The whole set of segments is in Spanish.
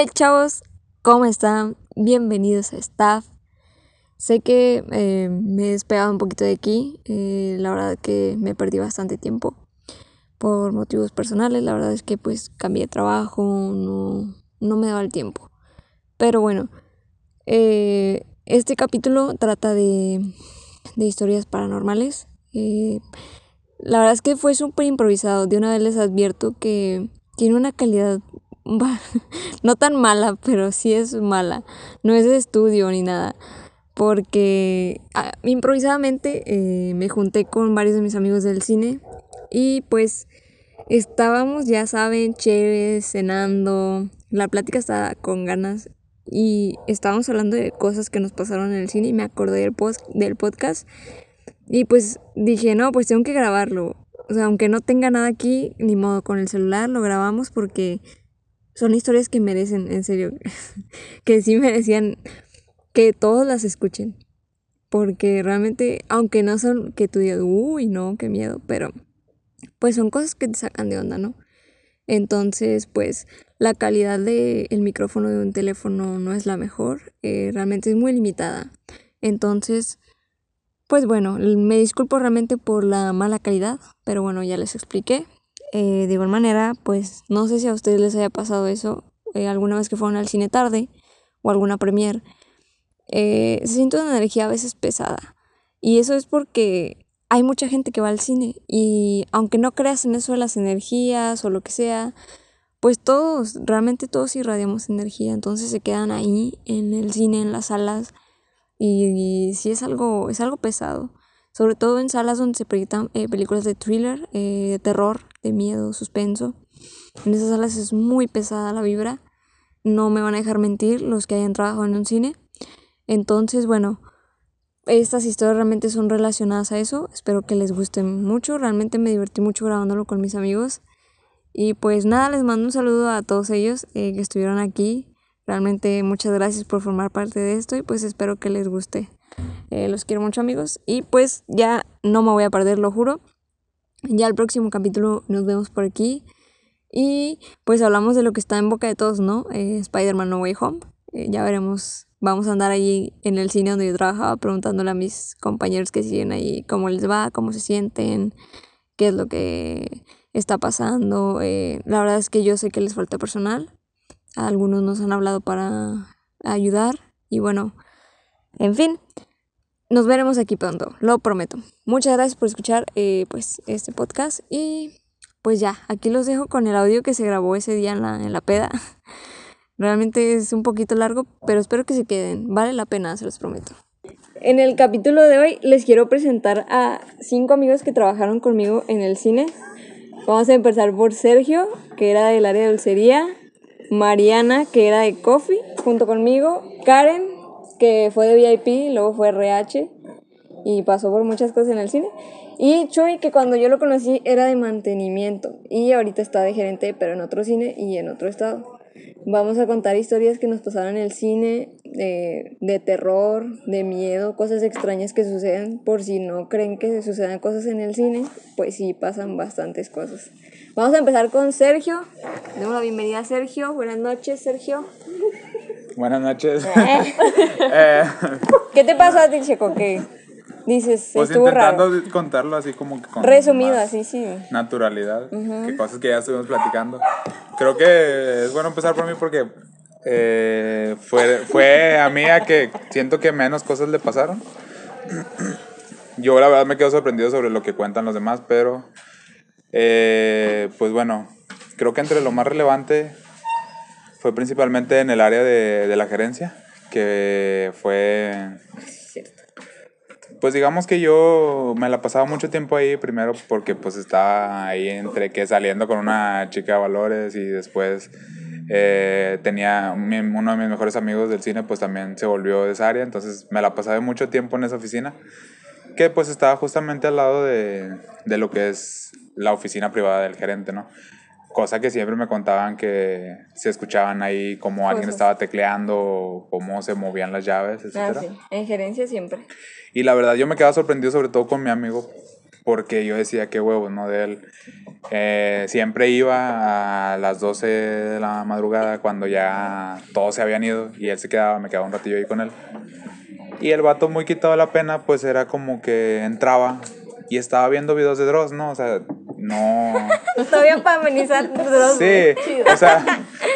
Hey chavos, ¿cómo están? Bienvenidos a Staff. Sé que eh, me he despegado un poquito de aquí, eh, la verdad que me perdí bastante tiempo por motivos personales, la verdad es que pues cambié de trabajo, no, no me daba el tiempo. Pero bueno, eh, este capítulo trata de, de historias paranormales. la verdad es que fue súper improvisado, de una vez les advierto que tiene una calidad no tan mala, pero sí es mala. No es de estudio ni nada. Porque ah, improvisadamente eh, me junté con varios de mis amigos del cine y pues estábamos, ya saben, chéveres, cenando. La plática estaba con ganas y estábamos hablando de cosas que nos pasaron en el cine y me acordé del, post, del podcast y pues dije, no, pues tengo que grabarlo. O sea, aunque no tenga nada aquí, ni modo, con el celular lo grabamos porque son historias que merecen, en serio, que sí merecían que todos las escuchen. Porque realmente, aunque no son que tú digas, uy, no, qué miedo, pero pues son cosas que te sacan de onda, ¿no? Entonces, pues la calidad del micrófono de un teléfono no es la mejor, eh, realmente es muy limitada. Entonces, pues bueno, me disculpo realmente por la mala calidad, pero bueno, ya les expliqué. Eh, de igual manera, pues no sé si a ustedes les haya pasado eso eh, alguna vez que fueron al cine tarde o alguna premier. Eh, se siente una energía a veces pesada. Y eso es porque hay mucha gente que va al cine y aunque no creas en eso de las energías o lo que sea, pues todos, realmente todos irradiamos energía, entonces se quedan ahí en el cine, en las salas y, y sí es algo, es algo pesado sobre todo en salas donde se proyectan películas de thriller, de terror, de miedo, suspenso. En esas salas es muy pesada la vibra, no me van a dejar mentir los que hayan trabajado en un cine. Entonces, bueno, estas historias realmente son relacionadas a eso, espero que les gusten mucho, realmente me divertí mucho grabándolo con mis amigos. Y pues nada, les mando un saludo a todos ellos eh, que estuvieron aquí. Realmente muchas gracias por formar parte de esto y pues espero que les guste. Eh, los quiero mucho amigos. Y pues ya no me voy a perder, lo juro. Ya el próximo capítulo nos vemos por aquí. Y pues hablamos de lo que está en boca de todos, ¿no? Eh, Spider-Man No Way Home. Eh, ya veremos. Vamos a andar ahí en el cine donde yo trabajaba preguntándole a mis compañeros que siguen ahí cómo les va, cómo se sienten, qué es lo que está pasando. la verdad es que yo sé que les falta personal. Algunos nos han hablado para ayudar. Y bueno, en fin, nos veremos aquí pronto, lo prometo. Muchas gracias por escuchar eh, pues este podcast y pues ya, aquí los dejo con el audio que se grabó ese día en la, en la peda. Realmente es un poquito largo, pero espero que se queden. Vale la pena, se los prometo. En el capítulo de hoy les quiero presentar a cinco amigos que trabajaron conmigo en el cine. Vamos a empezar por Sergio, que era del área de dulcería, Mariana, que era de coffee, junto conmigo, Karen, que fue de VIP, luego fue RH y pasó por muchas cosas en el cine. Y Chuy, que cuando yo lo conocí era de mantenimiento y ahorita está de gerente, pero en otro cine y en otro estado. Vamos a contar historias que nos pasaron en el cine, de, de terror, de miedo, cosas extrañas que suceden. Por si no creen que se sucedan cosas en el cine, pues sí pasan bastantes cosas. Vamos a empezar con Sergio. Demos la bienvenida a Sergio. Buenas noches, Sergio. Buenas noches. Eh. Eh. ¿Qué te pasó a ti, Checo? ¿Qué dices? Pues estuvo intentando contarlo así como que con Resumido, así, sí. Naturalidad. Que cosas que ya estuvimos platicando. Creo que es bueno empezar por mí porque eh, fue, fue a mí a que siento que menos cosas le pasaron. Yo la verdad me quedo sorprendido sobre lo que cuentan los demás, pero pues bueno, creo que entre lo más relevante fue principalmente en el área de, de la gerencia, que fue... Pues digamos que yo me la pasaba mucho tiempo ahí, primero porque pues estaba ahí entre que saliendo con una chica de valores y después eh, tenía uno de mis mejores amigos del cine pues también se volvió de esa área, entonces me la pasaba mucho tiempo en esa oficina, que pues estaba justamente al lado de, de lo que es la oficina privada del gerente, ¿no? Cosa que siempre me contaban que se escuchaban ahí como alguien estaba tecleando, cómo se movían las llaves, etc. Ah, sí. En gerencia siempre. Y la verdad yo me quedaba sorprendido sobre todo con mi amigo, porque yo decía, qué huevos, ¿no? De él. Eh, siempre iba a las 12 de la madrugada cuando ya todos se habían ido y él se quedaba, me quedaba un ratillo ahí con él. Y el vato muy quitado de la pena, pues era como que entraba y estaba viendo videos de Dross, ¿no? O sea, no... Todavía para amenizar Dross. Sí, o sea,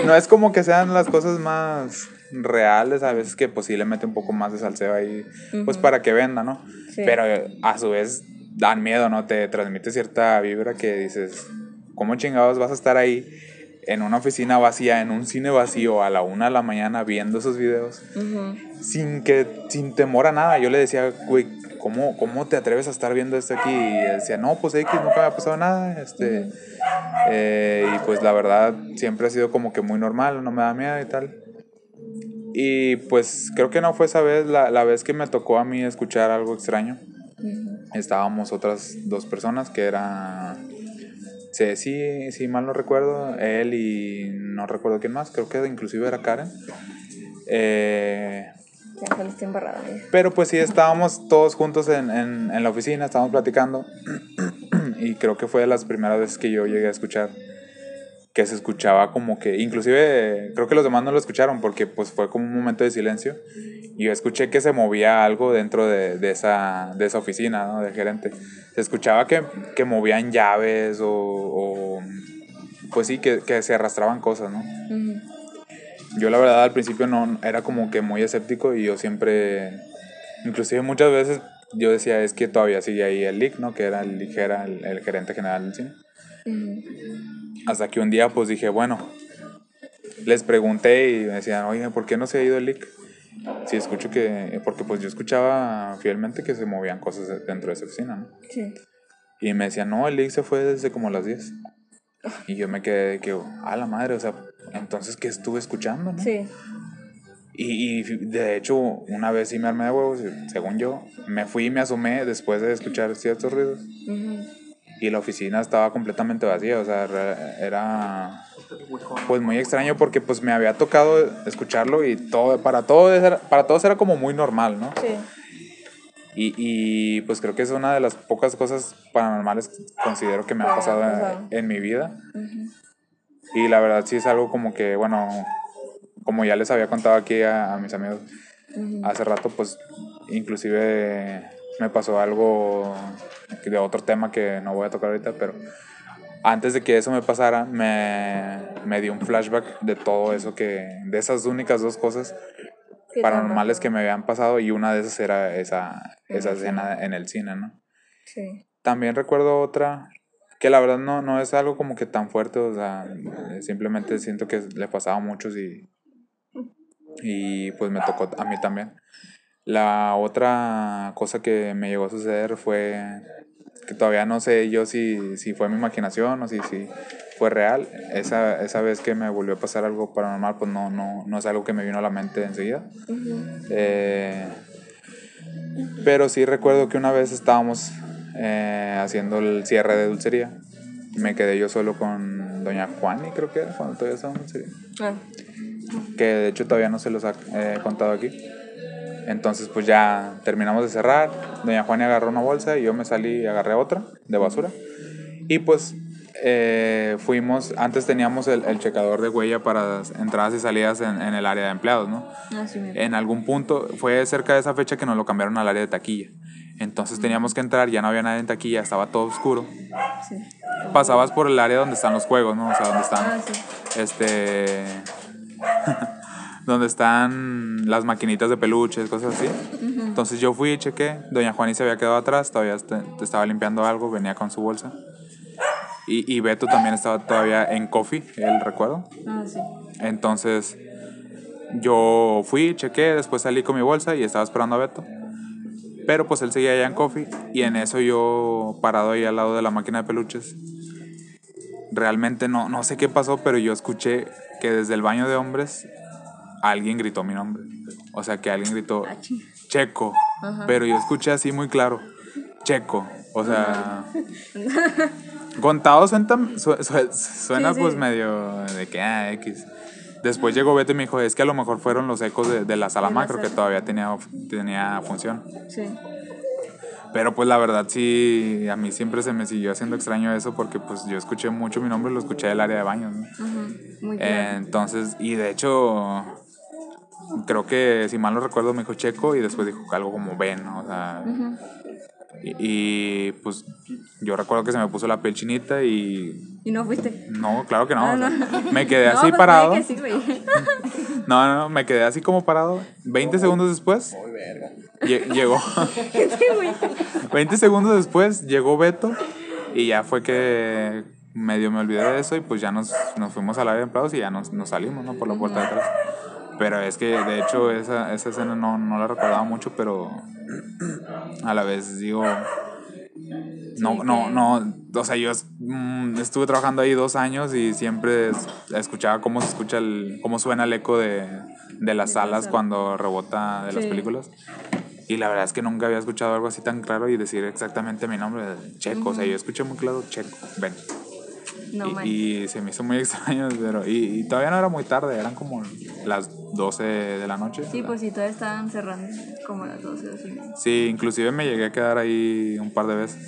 no es como que sean las cosas más reales, a veces que posiblemente un poco más de salseo ahí, pues para que venda, ¿no? Pero a su vez dan miedo, ¿no? Te transmite cierta vibra que dices, ¿cómo chingados vas a estar ahí en una oficina vacía, en un cine vacío a la una de la mañana viendo esos videos? Sin que, sin temor a nada. Yo le decía, güey, ¿cómo, ¿cómo te atreves a estar viendo esto aquí? Y decía, no, pues X, nunca me ha pasado nada. Este, eh, y pues la verdad, siempre ha sido como que muy normal, no me da miedo y tal. Y pues creo que no fue esa vez la, la vez que me tocó a mí escuchar algo extraño. Estábamos otras dos personas que era... Sí, sí, sí, mal no recuerdo, él y no recuerdo quién más, creo que inclusive era Karen. Eh, pero pues sí, estábamos todos juntos en, en, en la oficina, estábamos platicando y creo que fue de las primeras veces que yo llegué a escuchar que se escuchaba como que, inclusive creo que los demás no lo escucharon porque pues fue como un momento de silencio y yo escuché que se movía algo dentro de, de esa, de esa oficina, ¿no? De gerente. Se escuchaba que, que movían llaves o, o, pues sí, que, que, se arrastraban cosas, ¿no? Yo la verdad al principio no, era como que muy escéptico y yo siempre, inclusive muchas veces yo decía es que todavía sigue ahí el LIC, ¿no? Que era el, era el, el gerente general del cine. Hasta que un día pues dije, bueno, les pregunté y me decían, oye, ¿por qué no se ha ido el leak? Sí, escucho que, porque pues yo escuchaba fielmente que se movían cosas dentro de esa oficina, ¿no? Sí. Y me decían, no, el leak se fue desde como las 10. Y yo me quedé de que, a la madre, o sea, entonces, ¿qué estuve escuchando, no? Sí. Y, y, de hecho, una vez sí me armé de huevos, según yo, me fui y me asomé después de escuchar ciertos ruidos y la oficina estaba completamente vacía, o sea, era pues muy extraño porque pues me había tocado escucharlo y todo para todo era, para todos era como muy normal, ¿no? Sí. Y, y, pues creo que es una de las pocas cosas paranormales que considero que me ha pasado en, mi vida. Y la verdad sí es algo como que, bueno, como ya les había contado aquí a, mis amigos hace rato, pues inclusive me pasó algo de otro tema que no voy a tocar ahorita, pero antes de que eso me pasara, me, me dio un flashback de todo eso que, de esas únicas dos cosas paranormales que me habían pasado y una de esas era esa, esa escena en el cine, ¿no? Sí. También recuerdo otra que la verdad no, no es algo como que tan fuerte, o sea, simplemente siento que le pasaba a muchos y, y pues me tocó a mí también. La otra cosa que me llegó a suceder fue que todavía no sé yo si, si fue mi imaginación o si, si fue real. Esa, esa vez que me volvió a pasar algo paranormal, pues no, no, no es algo que me vino a la mente enseguida. Eh, pero sí recuerdo que una vez estábamos eh, haciendo el cierre de dulcería. Me quedé yo solo con doña Juani, creo que era cuando todavía estábamos en dulcería. Ah. Que de hecho todavía no se los ha contado aquí. Entonces pues ya terminamos de cerrar, doña Juana agarró una bolsa y yo me salí y agarré otra de basura. Y pues eh, fuimos, antes teníamos el, el, checador de huella para entradas y salidas en, en el área de empleados, ¿no? En algún punto, fue cerca de esa fecha que nos lo cambiaron al área de taquilla. Entonces teníamos que entrar, ya no había nadie en taquilla, estaba todo oscuro. Sí. Pasabas por el área donde están los juegos, ¿no? O sea, donde están, ah, sí. este... donde están las maquinitas de peluches, cosas así. Entonces yo fui y chequé, doña Juani se había quedado atrás, todavía estaba limpiando algo, venía con su bolsa. Y, y Beto también estaba todavía en coffee, el recuerdo. Ah, sí. Entonces yo fui, chequé, después salí con mi bolsa y estaba esperando a Beto. Pero pues él seguía allá en coffee y en eso yo parado ahí al lado de la máquina de peluches. Realmente no, no sé qué pasó, pero yo escuché que desde el baño de hombres alguien gritó mi nombre. O sea, que alguien gritó ah, Checo. Pero yo escuché así muy claro, Checo. O sea, contado suena, pues medio de que, ah, X. Después llegó Beto y me dijo, es que a lo mejor fueron los ecos de, la sala macro que todavía tenía, tenía función. Sí. Pero pues la verdad sí, a mí siempre se me siguió haciendo extraño eso porque pues yo escuché mucho mi nombre, lo escuché del área de baños, ¿no? Muy Eh, entonces, y de hecho, creo que si mal no recuerdo me dijo Checo y después dijo algo como Ben, ¿no? o sea... y, pues yo recuerdo que se me puso la piel chinita y... Y no fuiste. No, claro que no. Ah, o sea, no. Me quedé No, así pues, parado. que sí, güey. No, no, no, me quedé así como parado. 20 segundos después. lle- Llegó. Sí, güey. 20 segundos después llegó Beto y ya fue que medio me olvidé de eso y pues ya nos, nos fuimos al área de empleados y ya nos, nos salimos, ¿no? Por la puerta de atrás. Pero es que de hecho esa, esa escena no, no la recordaba mucho, pero a la vez digo... No, no, no, o sea, yo mm, estuve trabajando ahí dos años y siempre es- escuchaba cómo se escucha el, cómo suena el eco de, de las salas cuando rebota de las películas. Y la verdad es que nunca había escuchado algo así tan claro y decir exactamente mi nombre, Checo. O sea, yo escuché muy claro Checo, ven. No, y, y se me hizo muy extraño, pero. Y, y todavía no era muy tarde, eran como las 12 de la noche. Sí, pues sí, todavía estaban cerrando como las 12 o así. Sí, inclusive me llegué a quedar ahí un par de veces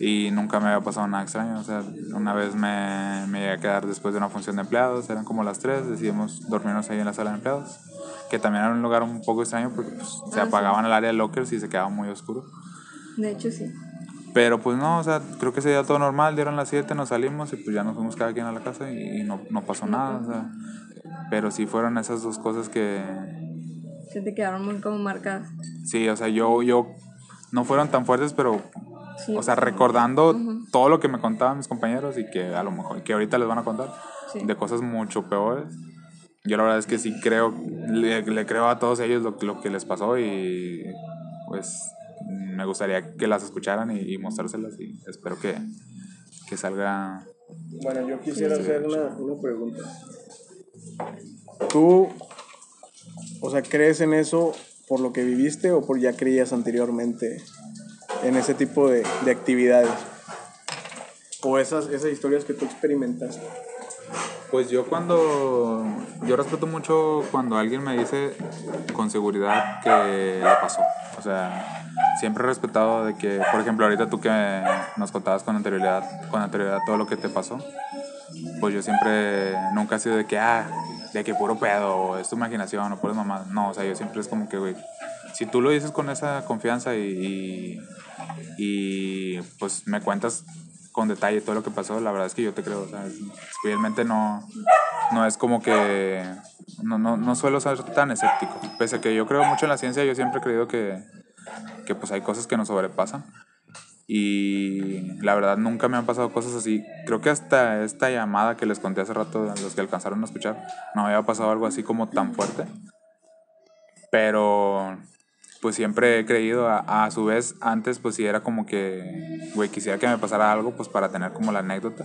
y nunca me había pasado nada extraño. O sea, una vez me, me llegué a quedar después de una función de empleados, eran como las 3, decidimos dormirnos ahí en la sala de empleados, que también era un lugar un poco extraño porque pues, se Ah, sí. apagaban el área de lockers y se quedaba muy oscuro. De hecho, sí. Pero pues no, o sea, creo que ese día todo normal, dieron las 7, nos salimos y pues ya nos fuimos cada quien a la casa y, y no, no pasó nada. O sea, pero sí fueron esas dos cosas que, Se te quedaron muy como marcadas. sí, o sea, yo, yo, no fueron tan fuertes, pero Sí. O sea, recordando todo lo que me contaban mis compañeros y que a lo mejor, que ahorita les van a contar, Sí. de cosas mucho peores. Yo la verdad es que sí creo, le, le creo a todos ellos lo, lo que les pasó y pues me gustaría que las escucharan y, y mostrárselas y espero que, que salga... Bueno, yo quisiera hacer una, una pregunta. ¿Tú, o sea, crees en eso por lo que viviste o por ya creías anteriormente en ese tipo de, de actividades? O esas, esas historias que tú experimentaste. Pues yo cuando, yo respeto mucho cuando alguien me dice con seguridad que le pasó. O sea, siempre he respetado de que, por ejemplo, ahorita tú que nos contabas con anterioridad, con anterioridad todo lo que te pasó, pues yo siempre, nunca he sido de que, ah, de que puro pedo, o es tu imaginación, o puras mamás. No, o sea, yo siempre es como que, güey, si tú lo dices con esa confianza y, y, y, pues me cuentas con detalle todo lo que pasó, la verdad es que yo te creo, o sea, no, no es como que, no, no, no suelo ser tan escéptico. Pese a que yo creo mucho en la ciencia, yo siempre he creído que, que pues hay cosas que nos sobrepasan. Y la verdad nunca me han pasado cosas así. Creo que hasta esta llamada que les conté hace rato, a los que alcanzaron a escuchar, no había pasado algo así como tan fuerte. Pero pues siempre he creído, a, a su vez, antes pues sí era como que, güey, quisiera que me pasara algo pues para tener como la anécdota.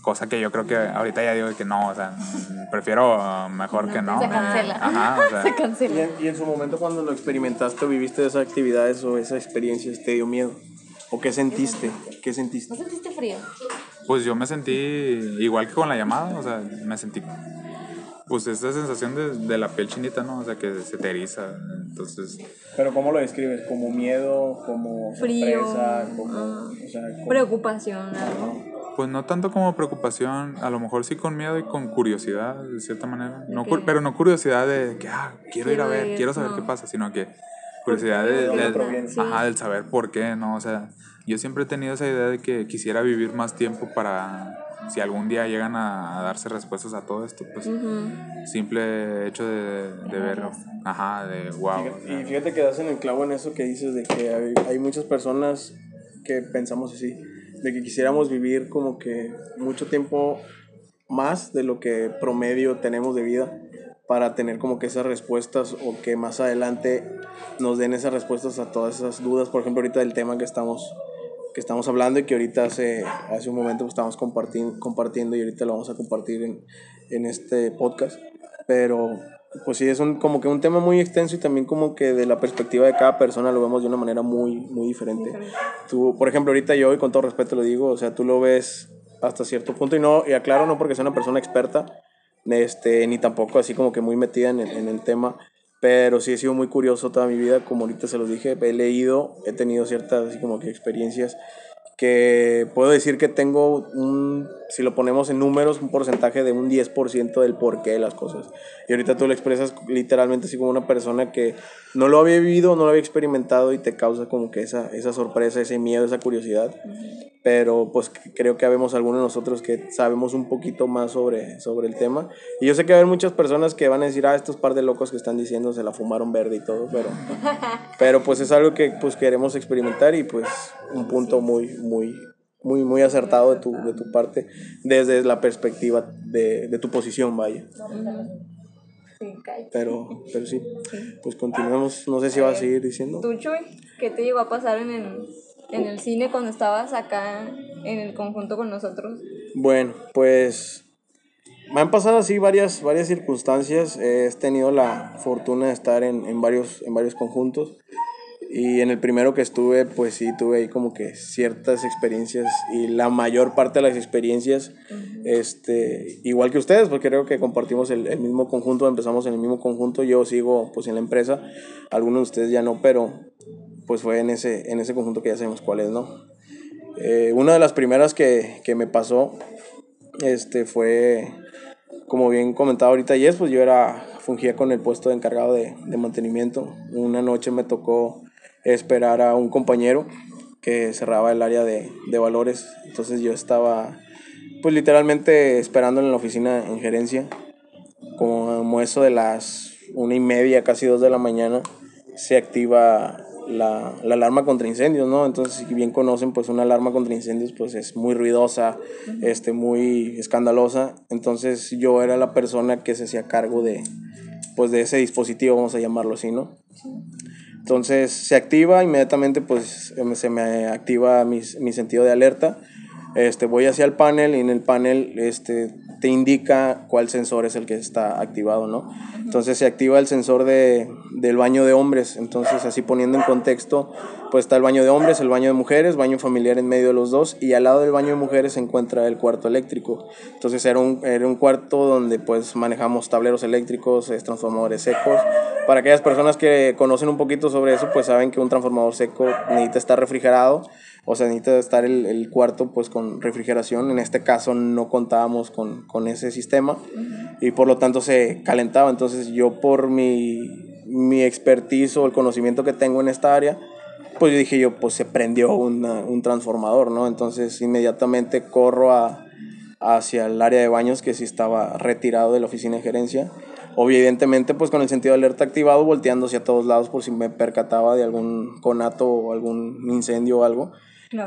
Cosa que yo creo que ahorita ya digo que no, o sea, mm, prefiero uh, mejor que no. Se cancela. Ajá, o sea, Se Y cancela. en, y en su momento cuando lo experimentaste o viviste esas actividades o esas experiencias, ¿te dio miedo? ¿O qué sentiste? ¿Qué sentiste? ¿No sentiste frío? Pues yo me sentí igual que con la llamada, o sea, me sentí pues esa sensación de, de la piel chinita, ¿no? O sea, que se te eriza, entonces, Pero ¿cómo lo describes? ¿Como miedo? ¿Como Frío, sorpresa? Como, ah, o sea, como- Preocupación, algo. pues no tanto como preocupación, a lo mejor sí con miedo y con curiosidad, de cierta manera, no, pero no curiosidad de que, ah, quiero, ir a Quiero ver, ir, quiero saber no. qué pasa, sino que curiosidad de, ¿De? Sí. ajá, del saber por qué, ¿no? O sea, yo siempre he tenido esa idea de que quisiera vivir más tiempo para, si algún día llegan a, a darse respuestas a todo esto, pues simple hecho de, de verlo, ajá, de wow. Y fíjate que das en el clavo en eso que dices de que hay, hay muchas personas que pensamos así, de que quisiéramos vivir como que mucho tiempo más de lo que promedio tenemos de vida para tener como que esas respuestas o que más adelante nos den esas respuestas a todas esas dudas, por ejemplo ahorita del tema que estamos que estamos hablando y que ahorita hace, hace un momento pues, estamos compartiendo, compartiendo y ahorita lo vamos a compartir en, en este podcast. Pero pues sí, es un, como que un tema muy extenso y también como que de la perspectiva de cada persona lo vemos de una manera muy, muy diferente. Tú, por ejemplo, ahorita yo, y con todo respeto lo digo, o sea, tú lo ves hasta cierto punto y no, y aclaro, no porque sea una persona experta, este, ni tampoco así como que muy metida en en el tema, pero sí he sido muy curioso toda mi vida, como ahorita se los dije, he leído, he tenido ciertas así como que experiencias que puedo decir que tengo un, si lo ponemos en números, un porcentaje de un 10% del porqué de las cosas. Y ahorita tú lo expresas literalmente así como una persona que no lo había vivido, no lo había experimentado y te causa como que esa, esa sorpresa, ese miedo, esa curiosidad. Pero pues creo que habemos algunos de nosotros que sabemos un poquito más sobre, sobre el tema. Y yo sé que va a haber muchas personas que van a decir, ah, estos par de locos que están diciendo se la fumaron verde y todo, pero, pero pues es algo que pues queremos experimentar y pues un punto muy, muy, muy, muy acertado de tu, de tu parte desde la perspectiva de, de tu posición, vaya. Pero, pero sí, pues continuamos. No sé si vas a seguir diciendo. ¿Tú, Chuy? ¿Qué te llegó a pasar en el, en el cine cuando estabas acá en el conjunto con nosotros? Bueno, pues me han pasado así varias, varias circunstancias. he tenido la fortuna de estar en, en, varios, en varios conjuntos. Y en el primero que estuve, pues sí, tuve ahí como que ciertas experiencias y la mayor parte de las experiencias, este, igual que ustedes, porque creo que compartimos el, el, mismo conjunto, empezamos en el mismo conjunto, yo sigo pues en la empresa, algunos de ustedes ya no, pero pues fue en ese, en ese conjunto que ya sabemos cuál es, ¿no? Eh, una de las primeras que, que me pasó, este, fue, como bien comentado ahorita Yes, pues yo era, fungía con el puesto de encargado de, de mantenimiento, una noche me tocó esperar a un compañero que cerraba el área de, de, valores. Entonces yo estaba, pues literalmente esperando en la oficina en gerencia, como eso de las una y media, casi dos de la mañana, se activa la, la, alarma contra incendios, ¿no? Entonces, si bien conocen, pues una alarma contra incendios, pues es muy ruidosa, este, muy escandalosa. Entonces, yo era la persona que se hacía cargo de, pues, de ese dispositivo, vamos a llamarlo así, ¿no? Entonces se activa, inmediatamente pues se me activa mi, mi sentido de alerta. Este, voy hacia el panel y en el panel este, te indica cuál sensor es el que está activado, ¿no? Entonces se activa el sensor de, del baño de hombres, entonces así poniendo en contexto, pues está el baño de hombres, el baño de mujeres, baño familiar en medio de los dos y al lado del baño de mujeres se encuentra el cuarto eléctrico. Entonces era un, era un cuarto donde pues manejamos tableros eléctricos, transformadores secos. Para aquellas personas que conocen un poquito sobre eso, pues saben que un transformador seco necesita estar refrigerado o sea, necesita estar el, el, cuarto pues con refrigeración. En este caso no contábamos con, con ese sistema y por lo tanto se calentaba. Entonces yo por mi, mi expertise o el conocimiento que tengo en esta área, pues yo dije yo, pues se prendió una, un transformador, ¿no? Entonces inmediatamente corro a, hacia el área de baños que sí estaba retirado de la oficina de gerencia. Evidentemente, pues con el sentido de alerta activado, volteando hacia todos lados por si me percataba de algún conato o algún incendio o algo.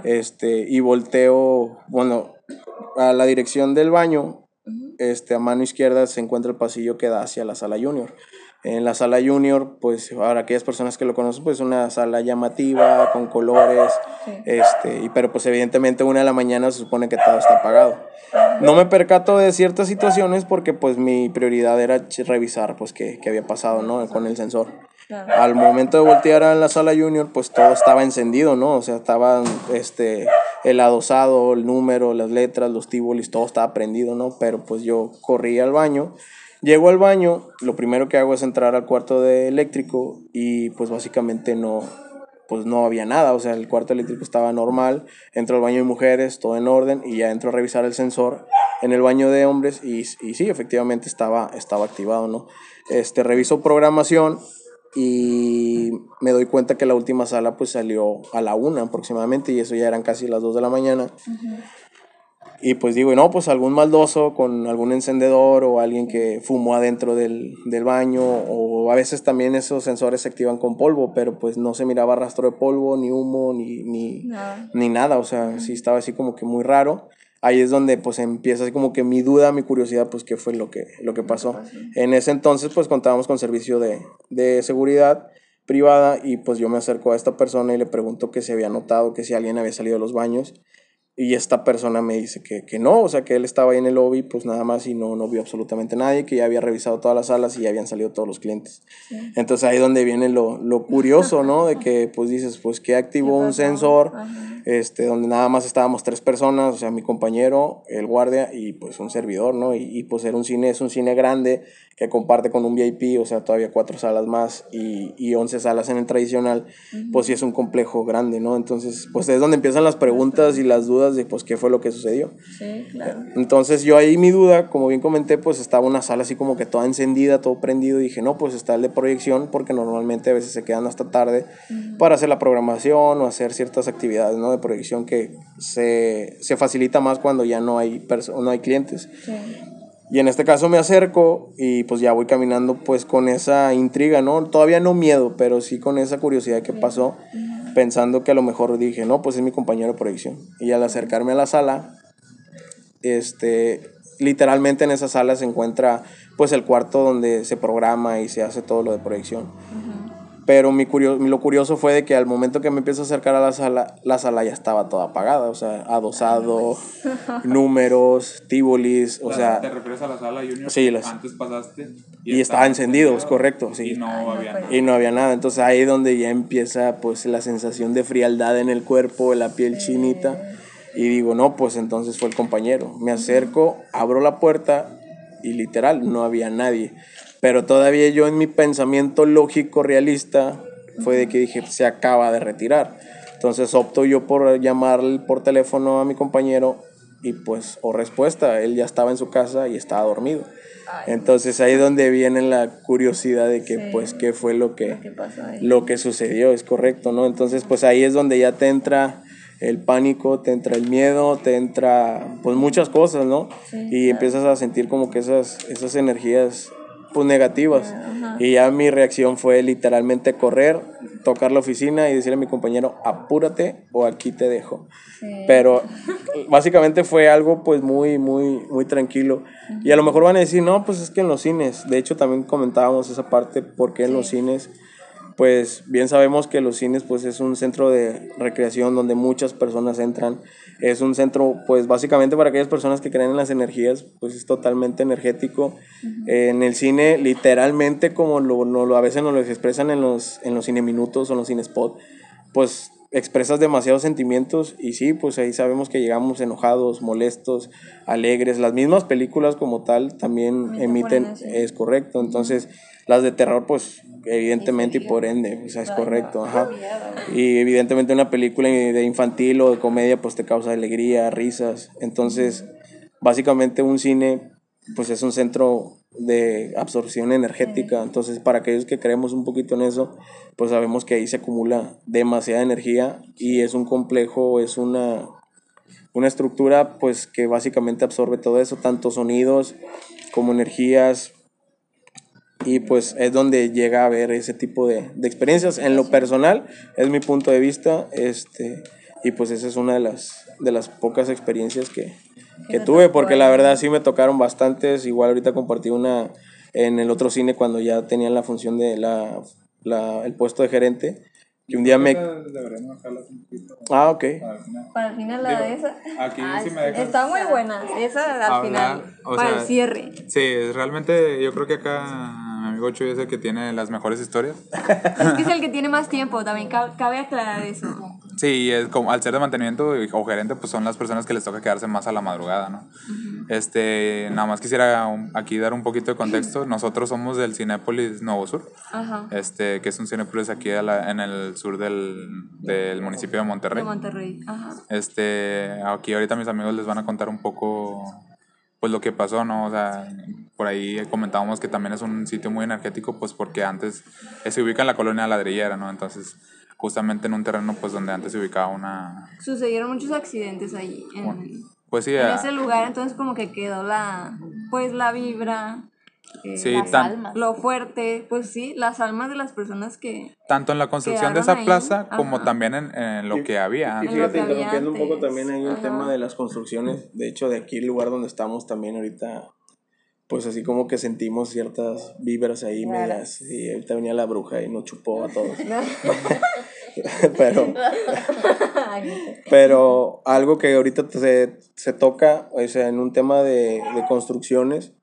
Este, y volteo, bueno, a la dirección del baño, este, a mano izquierda se encuentra el pasillo que da hacia la sala junior. En la sala junior, pues para aquellas personas que lo conocen, pues una sala llamativa, con colores, sí. este, y, pero pues evidentemente una de la mañana se supone que todo está apagado. No me percato de ciertas situaciones porque pues mi prioridad era revisar pues qué, qué había pasado, ¿no? Con el sensor. Al momento de voltear a la sala junior, pues todo estaba encendido, ¿no? O sea, estaba este, el adosado, el número, las letras, los tíbolis, todo estaba prendido, ¿no? Pero pues yo corrí al baño Llego al baño, lo primero que hago es entrar al cuarto de eléctrico y pues básicamente no, pues no había nada, o sea, el cuarto eléctrico estaba normal, entro al baño de mujeres, todo en orden y ya entro a revisar el sensor en el baño de hombres y, y sí, efectivamente estaba, estaba activado, ¿no? Este, reviso programación y me doy cuenta que la última sala pues salió a la una aproximadamente y eso ya eran casi las dos de la mañana. Uh. Y pues digo, no, pues algún maldoso con algún encendedor o alguien que fumó adentro del, del, baño o a veces también esos sensores se activan con polvo, pero pues no se miraba rastro de polvo, ni humo, ni, ni, no. ni nada, o sea, sí estaba así como que muy raro. Ahí es donde pues empieza así como que mi duda, mi curiosidad, pues qué fue lo que, lo que pasó. En ese entonces pues contábamos con servicio de, de seguridad privada y pues yo me acerco a esta persona y le pregunto que se había notado que si alguien había salido de los baños y esta persona me dice que, que, no, o sea, que él estaba ahí en el lobby, pues nada más y no, no vio absolutamente nadie, que ya había revisado todas las salas y ya habían salido todos los clientes. Sí. Entonces ahí donde viene lo, lo curioso, ¿no? De que pues dices, pues que activó un sensor, este, donde nada más estábamos tres personas, o sea, mi compañero, el guardia y pues un servidor, ¿no? Y, y pues era un cine, es un cine grande que comparte con un VIP, o sea, todavía cuatro salas más y, y 11 salas en el tradicional, pues sí es un complejo grande, ¿no? Entonces, pues es donde empiezan las preguntas y las dudas de, pues, qué fue lo que sucedió. Sí, claro. Entonces yo ahí mi duda, como bien comenté, pues estaba una sala así como que toda encendida, todo prendido, y dije, no, pues está el de proyección, porque normalmente a veces se quedan hasta tarde para hacer la programación o hacer ciertas actividades, ¿no? De proyección que se, se facilita más cuando ya no hay, no hay clientes. Sí. Y en este caso me acerco y pues ya voy caminando pues con esa intriga, ¿no? Todavía no miedo, pero sí con esa curiosidad qué pasó, pensando que a lo mejor dije, no, pues es mi compañero de proyección. Y al acercarme a la sala, este, literalmente en esa sala se encuentra pues el cuarto donde se programa y se hace todo lo de proyección. Pero mi curio- lo curioso fue de que al momento que me empiezo a acercar a la sala, la sala ya estaba toda apagada, o sea, adosado, números, tíbolis, o sea, ¿Te refieres a la sala Junior? Sí, las- Antes pasaste. y estaba encendido, es correcto, sí. Y no había nada. Y no había nada, entonces ahí donde ya empieza pues la sensación de frialdad en el cuerpo, la piel chinita, y digo, no, pues entonces fue el compañero. Me acerco, abro la puerta y literal, no había nadie. Pero todavía yo en mi pensamiento lógico, realista, fue de que dije, se acaba de retirar. Entonces opto yo por llamar por teléfono a mi compañero y pues, o respuesta, él ya estaba en su casa y estaba dormido. Entonces ahí es donde viene la curiosidad de que Sí. pues qué fue lo que, lo que sucedió, es correcto, ¿no? Entonces pues ahí es donde ya te entra el pánico, te entra el miedo, te entra pues muchas cosas, ¿no? y empiezas a sentir como que esas, esas energías pues negativas. Y ya mi reacción fue literalmente correr, tocar la oficina y decirle a mi compañero, apúrate o aquí te dejo. Pero básicamente fue algo pues muy, muy, muy tranquilo. Y a lo mejor van a decir, no, pues es que en los cines, de hecho también comentábamos esa parte, porque en los cines, pues bien sabemos que los cines pues es un centro de recreación donde muchas personas entran. Es un centro pues básicamente para aquellas personas que creen en las energías, pues es totalmente energético. en el cine literalmente como lo, no, lo- a veces nos lo expresan en los, en los cine minutos o en los cine spot, pues expresas demasiados sentimientos y sí, pues ahí sabemos que llegamos enojados, molestos, alegres. Las mismas películas como tal también También te emiten, es correcto. Entonces, las de terror, pues evidentemente y por ende, o sea, es correcto. Ajá. Y evidentemente una película de infantil o de comedia, pues te causa alegría, risas. Entonces, básicamente un cine, pues es un centro de absorción energética. Entonces, para aquellos que creemos un poquito en eso, pues sabemos que ahí se acumula demasiada energía y es un complejo, es una, una estructura pues que básicamente absorbe todo eso, tanto sonidos como energías. Y pues es donde llega a haber ese tipo de, de experiencias. En lo personal, es mi punto de vista. Este, y pues esa es una de las, de las pocas experiencias que, que tuve, porque la verdad sí me tocaron bastantes. Igual ahorita compartí una en el otro cine cuando ya tenían la función de la, la- el puesto de gerente. Que un día me... Deberíamos dejarlas un poquito Ah, ok. para el final. La de esa. aquí Ah, sí me dejas Está muy buena. Esa al hablar, final. o para sea, el cierre. Sí, realmente yo creo que acá Chuy es el que tiene las mejores historias. Es que es el que tiene más tiempo. También ca- cabe aclarar eso. Sí, es como al ser de mantenimiento o gerente, pues son las personas que les toca quedarse más a la madrugada, ¿no? Este, nada más quisiera aquí dar un poquito de contexto. Nosotros somos del Cinépolis Nuevo Sur, Ajá. este, que es un Cinépolis aquí a la- en el sur del, del municipio de Monterrey. De Monterrey. Ajá. Este, aquí ahorita mis amigos les van a contar un poco pues lo que pasó, ¿no? O sea, por ahí comentábamos que también es un sitio muy energético, pues porque antes se ubica en la colonia ladrillera, ¿no? Entonces, justamente en un terreno pues donde antes se ubicaba una Sucedieron muchos accidentes ahí. En, pues sí, en a- ese lugar. Entonces, como que quedó la. Pues la vibra. Eh, Sí, las tan- almas. Lo fuerte. Pues sí, las almas de las personas que. tanto en la construcción de esa ahí, plaza como ajá. también en, en lo que había Y antes. Lo fíjate, interrumpiendo un poco antes. también ahí el tema de las construcciones. De hecho, de aquí el lugar donde estamos también ahorita, pues así como que sentimos ciertas vibras ahí medias. Y ahorita venía la bruja y nos chupó a todos. pero, pero algo que ahorita se, se toca, o sea, en un tema de, de construcciones,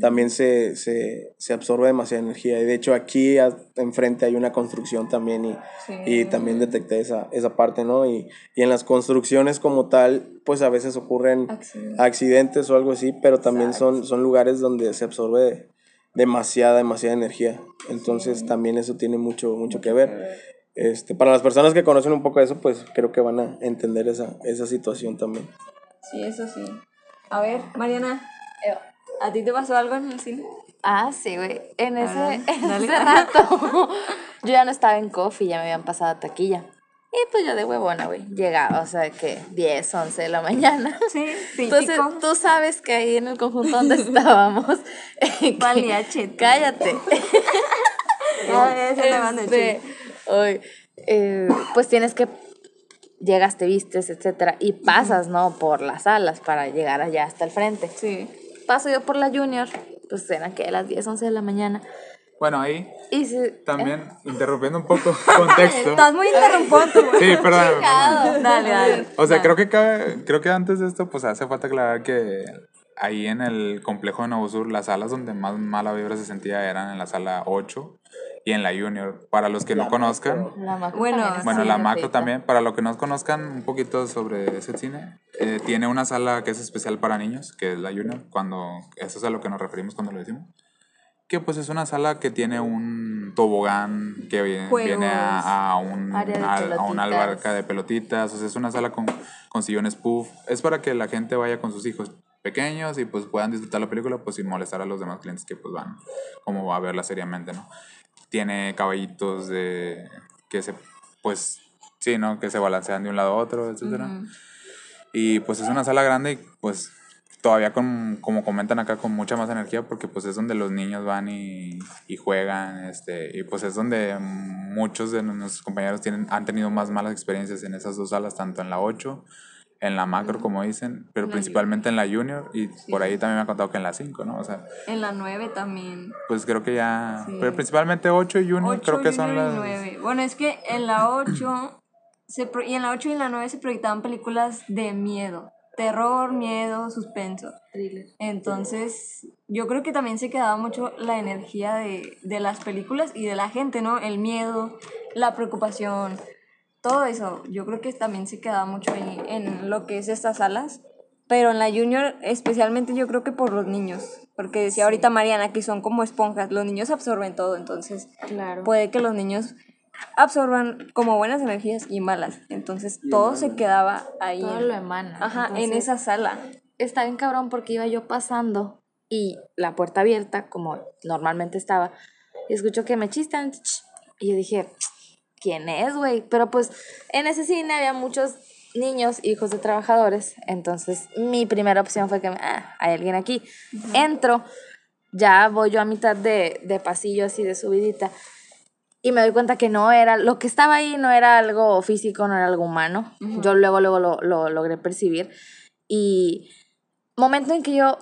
también se, se, se absorbe demasiada energía. Y de hecho aquí a- enfrente hay una construcción también y, Sí. y también detecté esa, esa parte, ¿no? Y, y en las construcciones como tal, pues a veces ocurren Accidentes. accidentes o algo así, pero también son, son lugares donde se absorbe demasiada, demasiada energía. Entonces también eso tiene mucho, mucho que ver. Este, para las personas que conocen un poco de eso, pues creo que van a entender esa, esa situación también. Sí, eso sí. A ver, Mariana, ¿a ti te pasó algo en el cine? Ah, sí, güey. En ese, en ese rato, yo ya no estaba en coffee, ya me habían pasado a taquilla. Y pues yo de huevona, güey. Llegaba, o sea, que 10, 11 de la mañana. Sí, Entonces, típico. tú sabes que ahí en el conjunto donde estábamos. que- Paliachete. Cállate. Este, ay, eh, pues tienes que llegas, te vistes, etcétera, y pasas, ¿no? Por las salas para llegar allá hasta el frente. Sí. Paso yo por la Junior, pues eran que las 10, 11 de la mañana. Bueno, ahí Y si, también, interrumpiendo un poco contexto. Estás muy interrumpante, güey. Sí, perdóname. Dale, dale. O sea, creo que cabe- creo que antes de esto, pues hace falta aclarar que ahí en el complejo de Nuevo Sur, las salas donde más mala vibra se sentía eran en la sala 8 y en la Junior. Para los que no conozcan, la macro Bueno, bueno, la macro también, para los que no conozcan un poquito sobre ese cine, eh, tiene una sala que es especial para niños, que es la Junior, cuando, eso es a lo que nos referimos cuando lo decimos. Que pues es una sala que tiene un tobogán que viene, Juegos. viene a, a un, a, a una alberca de pelotitas, o sea, es una sala con, con sillones puff. Es para que la gente vaya con sus hijos pequeños y pues puedan disfrutar la película pues sin molestar a los demás clientes que pues van como va a verla seriamente, ¿no? Tiene caballitos de que se pues sí, ¿no? Que se balancean de un lado a otro, etcétera. Y pues es una sala grande y pues todavía con, como comentan acá, con mucha más energía porque pues es donde los niños van y, y juegan, este, y pues es donde muchos de nuestros compañeros tienen, han tenido más malas experiencias en esas dos salas, tanto en la 8, en la macro, como dicen, pero la principalmente en la junior y por ahí también me han contado que en la 5, ¿no? O sea, En la 9 también. pues creo que ya, Sí. pero principalmente 8 y junior Ocho, creo que son Junior y las... nueve. Bueno, es que en la 8 se pro- y en la 8 y en la 9 se proyectaban películas de miedo. Terror, miedo, suspenso. Entonces, yo creo que también se quedaba mucho la energía de, de las películas y de la gente, ¿no? El miedo, la preocupación, todo eso. Yo creo que también se quedaba mucho ahí en lo que es estas salas. Pero en la junior, especialmente yo creo que por los niños. Porque decía ahorita Mariana que son como esponjas. Los niños absorben todo, entonces Claro. puede que los niños absorban como buenas energías y malas. Entonces todo se quedaba ahí. Todo en- lo emana. Ajá, en Entonces, esa sala. Está bien cabrón porque iba yo pasando y la puerta abierta, como normalmente estaba, y escucho que me chistan. ch, Y yo dije, ¿quién es, güey? Pero pues en ese cine había muchos niños, hijos de trabajadores. Entonces mi primera opción fue que, ah, hay alguien aquí. Entro, ya voy yo a mitad de, de pasillo así de subidita. Y me doy cuenta que no era, lo que estaba ahí no era algo físico, no era algo humano. Yo luego, luego lo, lo logré percibir. Y momento en que yo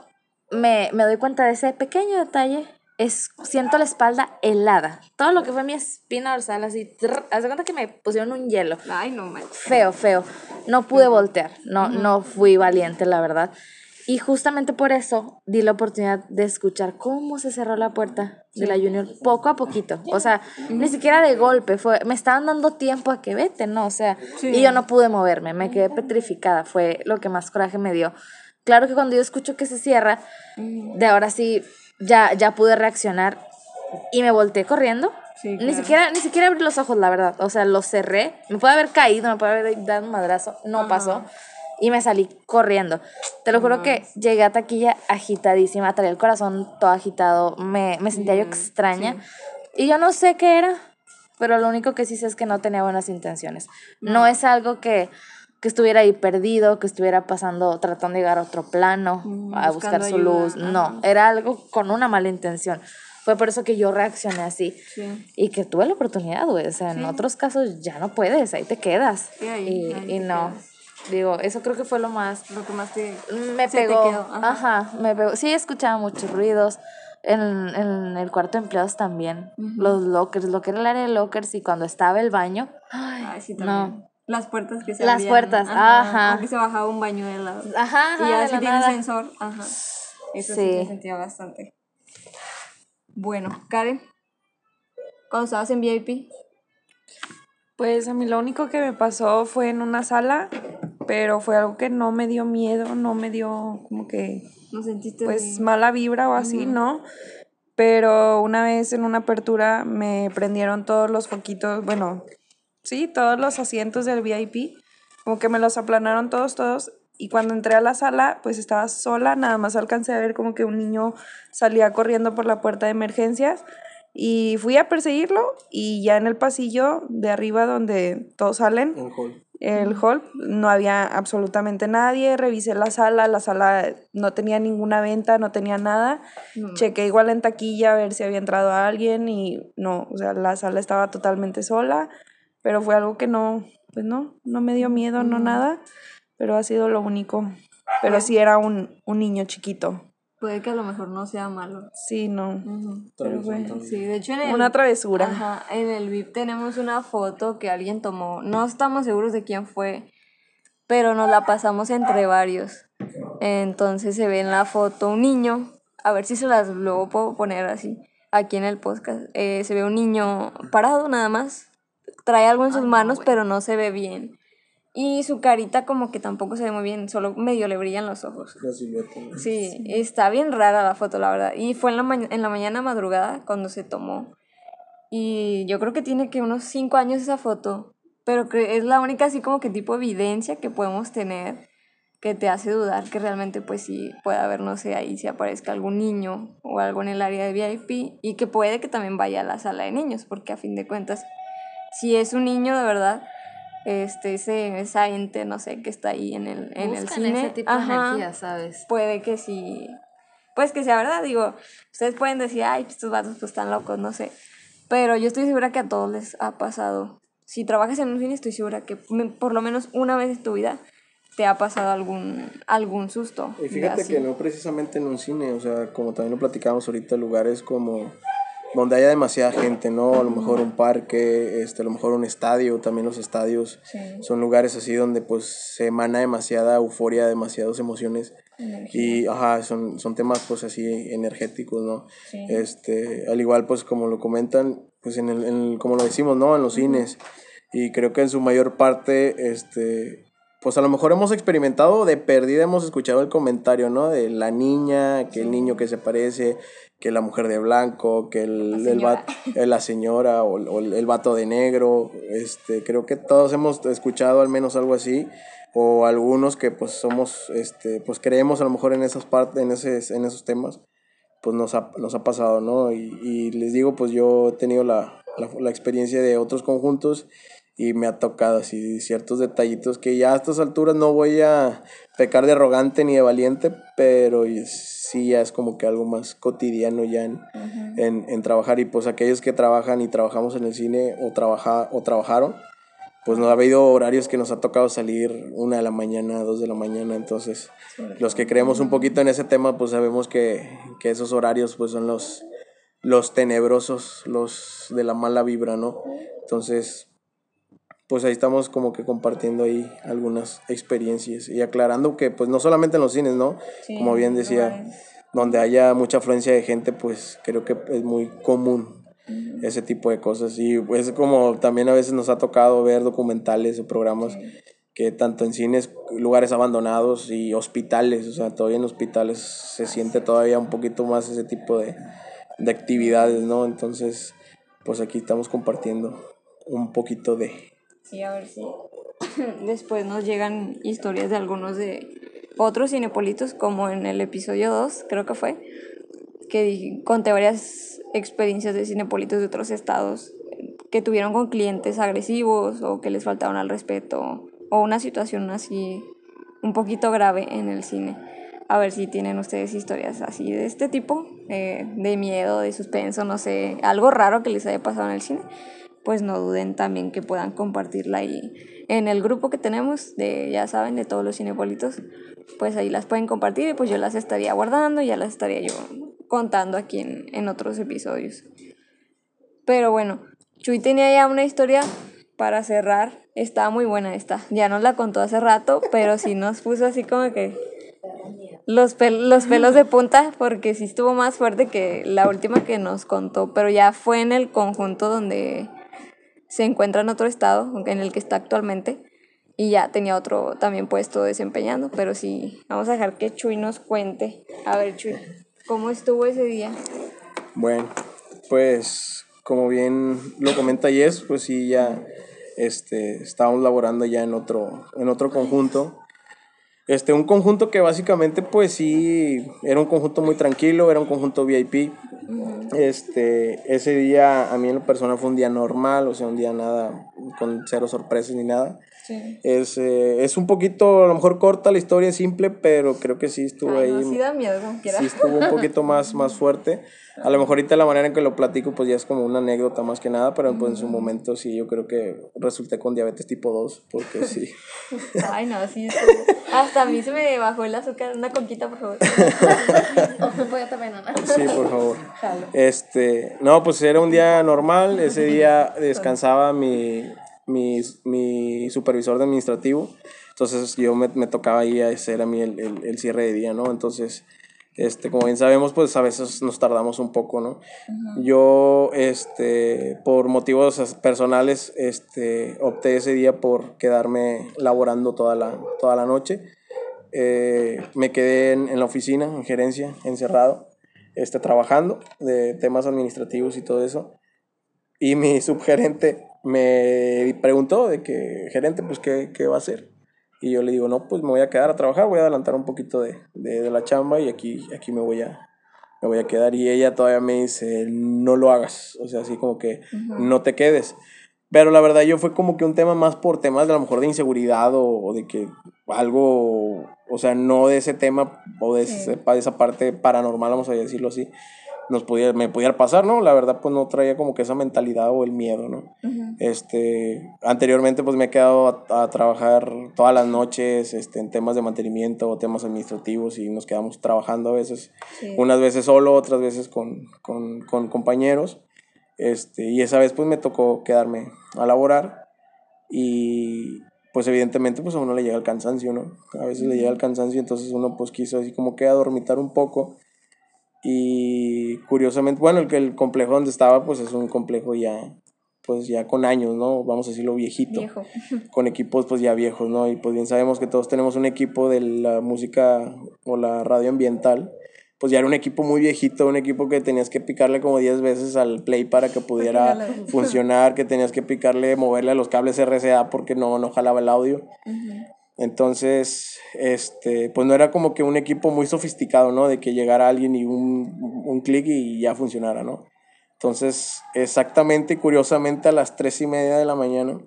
me, me doy cuenta de ese pequeño detalle, es, siento la espalda helada. Todo lo que fue mi espina dorsal, así, trrr, haz de cuenta que me pusieron un hielo. Ay, no manches. Feo, feo. No pude voltear, no, no fui valiente, la verdad. Y justamente por eso di la oportunidad de escuchar cómo se cerró la puerta de la Junior poco a poquito. O sea, ni siquiera de golpe, fue, me estaban dando tiempo a que vete, ¿no? O sea, y yo no pude moverme, me quedé petrificada, fue lo que más coraje me dio. Claro que cuando yo escucho que se cierra, de ahora sí, ya, ya pude reaccionar y me volteé corriendo. Sí, Ni siquiera, ni siquiera abrí los ojos, la verdad. O sea, los cerré. Me puede haber caído, me puede haber dado un madrazo. No pasó. Y me salí corriendo. Te lo juro que llegué a taquilla agitadísima. Traía el corazón todo agitado. Me, me sentía yo extraña. Y yo no sé qué era. Pero lo único que sí sé es que no tenía buenas intenciones. No, es algo que, que estuviera ahí perdido, que estuviera pasando, tratando de llegar a otro plano, Mm, a buscar su ayuda, luz. ajá. No, era algo con una mala intención. Fue por eso que yo reaccioné así. Sí. Y que tuve la oportunidad, güey. O sea, en otros casos ya no puedes, ahí te quedas. Sí, ahí- y ahí y te no. quedas. Digo, eso creo que fue lo más. Lo que más te... Me te pegó. quedó, ajá. Ajá. me pegó. Sí, escuchaba muchos ruidos. En, en el cuarto de empleados también. Los lockers, lo que era el área de lockers y cuando estaba el baño. Ay, Ay, sí, no. Las puertas que se Las abrían, puertas, ajá. O que se bajaba un baño de lado. Ajá, Y ajá, ya de si tiene nada. sensor, ajá. Eso sí. Sí. se sentía bastante. Bueno, Karen, cuando estabas en VIP, Pues a mí lo único que me pasó fue en una sala, pero fue algo que no me dio miedo, no me dio como que ¿no sentiste pues de- mala vibra o así, ¿no? pero una vez en una apertura me prendieron todos los foquitos, bueno, sí, todos los asientos del VIP, como que me los aplanaron todos, todos, y cuando entré a la sala, pues estaba sola, nada más alcancé a ver como que un niño salía corriendo por la puerta de emergencias y fui a perseguirlo y ya en el pasillo de arriba donde todos salen, hall. el hall, no había absolutamente nadie, revisé la sala, la sala no tenía ninguna venta, no tenía nada, chequé igual en taquilla a ver si había entrado alguien y no, o sea, la sala estaba totalmente sola, pero fue algo que no, pues no, no me dio miedo, no nada, pero ha sido lo único. Pero sí era un, un niño chiquito. Puede que a lo mejor no sea malo. Sí, no. Pero fue Sí, de hecho en el, una travesura. Ajá, en el VIP tenemos una foto que alguien tomó. No estamos seguros de quién fue, pero nos la pasamos entre varios. Entonces se ve en la foto un niño. A ver si se las luego puedo poner así aquí en el podcast. Eh, se ve un niño parado nada más. Trae algo en sus manos, pero no se ve bien. Y su carita como que tampoco se ve muy bien, solo medio le brillan los ojos. La silueta. ¿no? Sí, está bien rara la foto, la verdad. Y fue en la, ma- en la mañana madrugada cuando se tomó. Y yo creo que tiene que unos 5 años esa foto. Pero que es la única así como que tipo evidencia que podemos tener que te hace dudar que realmente pues sí puede haber, no sé, ahí si aparezca algún niño o algo en el área de VIP y que puede que también vaya a la sala de niños, porque a fin de cuentas, si es un niño de verdad, este, ese, esa ente, no sé, que está ahí en el, en el cine, ese tipo de ajá, energía, ¿sabes? puede que sí, pues que sea verdad, digo, ustedes pueden decir, ay, pues, estos vatos pues están locos, no sé, pero yo estoy segura que a todos les ha pasado. Si trabajas en un cine, estoy segura que me- por lo menos una vez en tu vida te ha pasado algún, algún susto. Y de fíjate que no precisamente en un cine, o sea, como también lo platicamos ahorita, lugares como donde haya demasiada gente, ¿no? A lo mejor un parque, este, a lo mejor un estadio, también los estadios son lugares así donde pues se emana demasiada euforia, demasiadas emociones y ajá, son, son temas pues así energéticos, ¿no? Este, al igual pues como lo comentan, pues en el, en el- como lo decimos, ¿no? En los cines y creo que en su mayor parte, este, pues a lo mejor hemos experimentado de perdida, hemos escuchado el comentario, ¿no? De la niña, que el niño que se parece, que la mujer de blanco, que el, el va- eh, la señora o, o el, el vato de negro, este, creo que todos hemos escuchado al menos algo así, o algunos que pues somos, este, pues creemos a lo mejor en esas partes, en, ese, en esos temas, pues nos ha, nos ha pasado, ¿no? Y, y les digo, pues yo he tenido la, la, la experiencia de otros conjuntos y me ha tocado así ciertos detallitos que ya a estas alturas no voy a pecar de arrogante ni de valiente, pero sí ya es como que algo más cotidiano ya en, en, en trabajar. Y pues aquellos que trabajan y trabajamos en el cine o, trabaja, o trabajaron, pues no ha habido horarios que nos ha tocado salir una de la mañana, dos de la mañana, entonces los que creemos un poquito en ese tema pues sabemos que, que esos horarios pues son los, los tenebrosos, los de la mala vibra, ¿no? Entonces pues ahí estamos como que compartiendo ahí algunas experiencias y aclarando que pues no solamente en los cines, ¿no? como bien decía, donde haya mucha afluencia de gente, pues creo que es muy común ese tipo de cosas y pues como también a veces nos ha tocado ver documentales o programas que tanto en cines, lugares abandonados y hospitales, o sea, todavía en hospitales se siente todavía un poquito más ese tipo de, de actividades, ¿no? Entonces, pues aquí estamos compartiendo un poquito de... Sí, a ver si después nos llegan historias de algunos de otros cinepolitos, como en el episodio 2, creo que fue, que conté varias experiencias de cinepolitos de otros estados que tuvieron con clientes agresivos o que les faltaron al respeto o una situación así un poquito grave en el cine. A ver si tienen ustedes historias así de este tipo, eh, de miedo, de suspenso, no sé, algo raro que les haya pasado en el cine, pues no duden también que puedan compartirla ahí en el grupo que tenemos, de ya saben, de todos los cinepolitos, pues ahí las pueden compartir y pues yo las estaría guardando y ya las estaría yo contando aquí en, en otros episodios. Pero bueno, Chuy tenía ya una historia para cerrar. Estaba muy buena esta. Ya nos la contó hace rato, pero sí nos puso así como que los, pel- los pelos de punta, porque sí estuvo más fuerte que la última que nos contó, pero ya fue en el conjunto donde se encuentra en otro estado, en el que está actualmente, y ya tenía otro también puesto desempeñando, pero sí, vamos a dejar que Chuy nos cuente. A ver, Chuy, ¿cómo estuvo ese día? Bueno, pues como bien lo comenta Yes, pues sí, ya este, estábamos laborando ya en otro, en otro conjunto. Este, un conjunto que básicamente pues sí, era un conjunto muy tranquilo, era un conjunto VIP. Este, ese día a mí en lo personal fue un día normal, o sea, un día nada, con cero sorpresas ni nada. Sí. Es, eh, es un poquito, a lo mejor corta la historia, simple, pero creo que sí estuvo Ay, ahí. no, sí da miedo como quiera. sí estuvo un poquito más, más fuerte. A lo mejor ahorita la manera en que lo platico pues ya es como una anécdota más que nada, pero pues en su momento sí yo creo que resulté con diabetes tipo 2, porque sí. Ay, no, sí. Hasta a mí se me bajó el azúcar. Una conquita, por favor. Voy a tomar nada. Sí, por favor. Este, no, pues era un día normal, ese día descansaba mi, mi, mi supervisor de administrativo, entonces yo me, me tocaba ahí, ese era mi, el, el, el cierre de día, ¿no? Entonces, este, como bien sabemos, pues a veces nos tardamos un poco, ¿no? Yo, este, por motivos personales, este, opté ese día por quedarme laborando toda la, toda la noche. Eh, me quedé en, en la oficina, en gerencia, encerrado, este, trabajando de temas administrativos y todo eso. Y mi subgerente me preguntó de que, gerente, pues, ¿qué, qué va a hacer? Y yo le digo, no, pues me voy a quedar a trabajar, voy a adelantar un poquito de, de, de la chamba y aquí, aquí me, voy a, me voy a quedar. Y ella todavía me dice, no lo hagas, o sea, así como que no te quedes. Pero la verdad yo fue como que un tema más por temas de a lo mejor de inseguridad o, o de que algo, o sea, no de ese tema o de, ese- de esa parte paranormal, vamos a decirlo así, nos pudiera, me pudiera pasar, ¿no? La verdad pues no traía como que esa mentalidad o el miedo, ¿no? Este, anteriormente pues me he quedado a, a trabajar todas las noches este, en temas de mantenimiento o temas administrativos y nos quedamos trabajando a veces, Sí. unas veces solo, otras veces con, con, con compañeros. Este, y esa vez pues me tocó quedarme a laborar y pues evidentemente pues a uno le llega el cansancio, ¿no? A veces le llega el cansancio, entonces uno pues quiso así como que adormitar un poco y curiosamente, bueno, el, que el complejo donde estaba pues es un complejo ya pues ya con años, ¿no? Vamos a decirlo viejito Viejo. con equipos pues ya viejos, ¿no? Y pues bien sabemos que todos tenemos un equipo de la música o la radio ambiental, pues ya era un equipo muy viejito, un equipo que tenías que picarle como 10 veces al play para que pudiera funcionar, que tenías que picarle, moverle a los cables RCA porque no, no jalaba el audio. Entonces, este, pues no era como que un equipo muy sofisticado, ¿no? De que llegara alguien y un, un clic y ya funcionara, ¿no? Entonces, exactamente y curiosamente a las tres y media de la mañana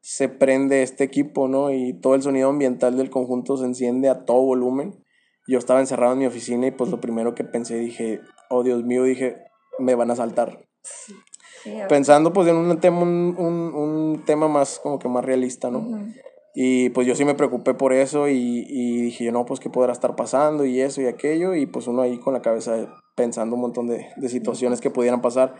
se prende este equipo, ¿no? Y todo el sonido ambiental del conjunto se enciende a todo volumen. Yo estaba encerrado en mi oficina y pues lo primero que pensé, dije, oh Dios mío, dije, me van a saltar. Pensando pues en un tema, un, un, un tema más como que más realista, ¿no? Y pues yo sí me preocupé por eso y, y dije, no, pues qué podrá estar pasando y eso y aquello. Y pues uno ahí con la cabeza pensando un montón de, de situaciones que pudieran pasar.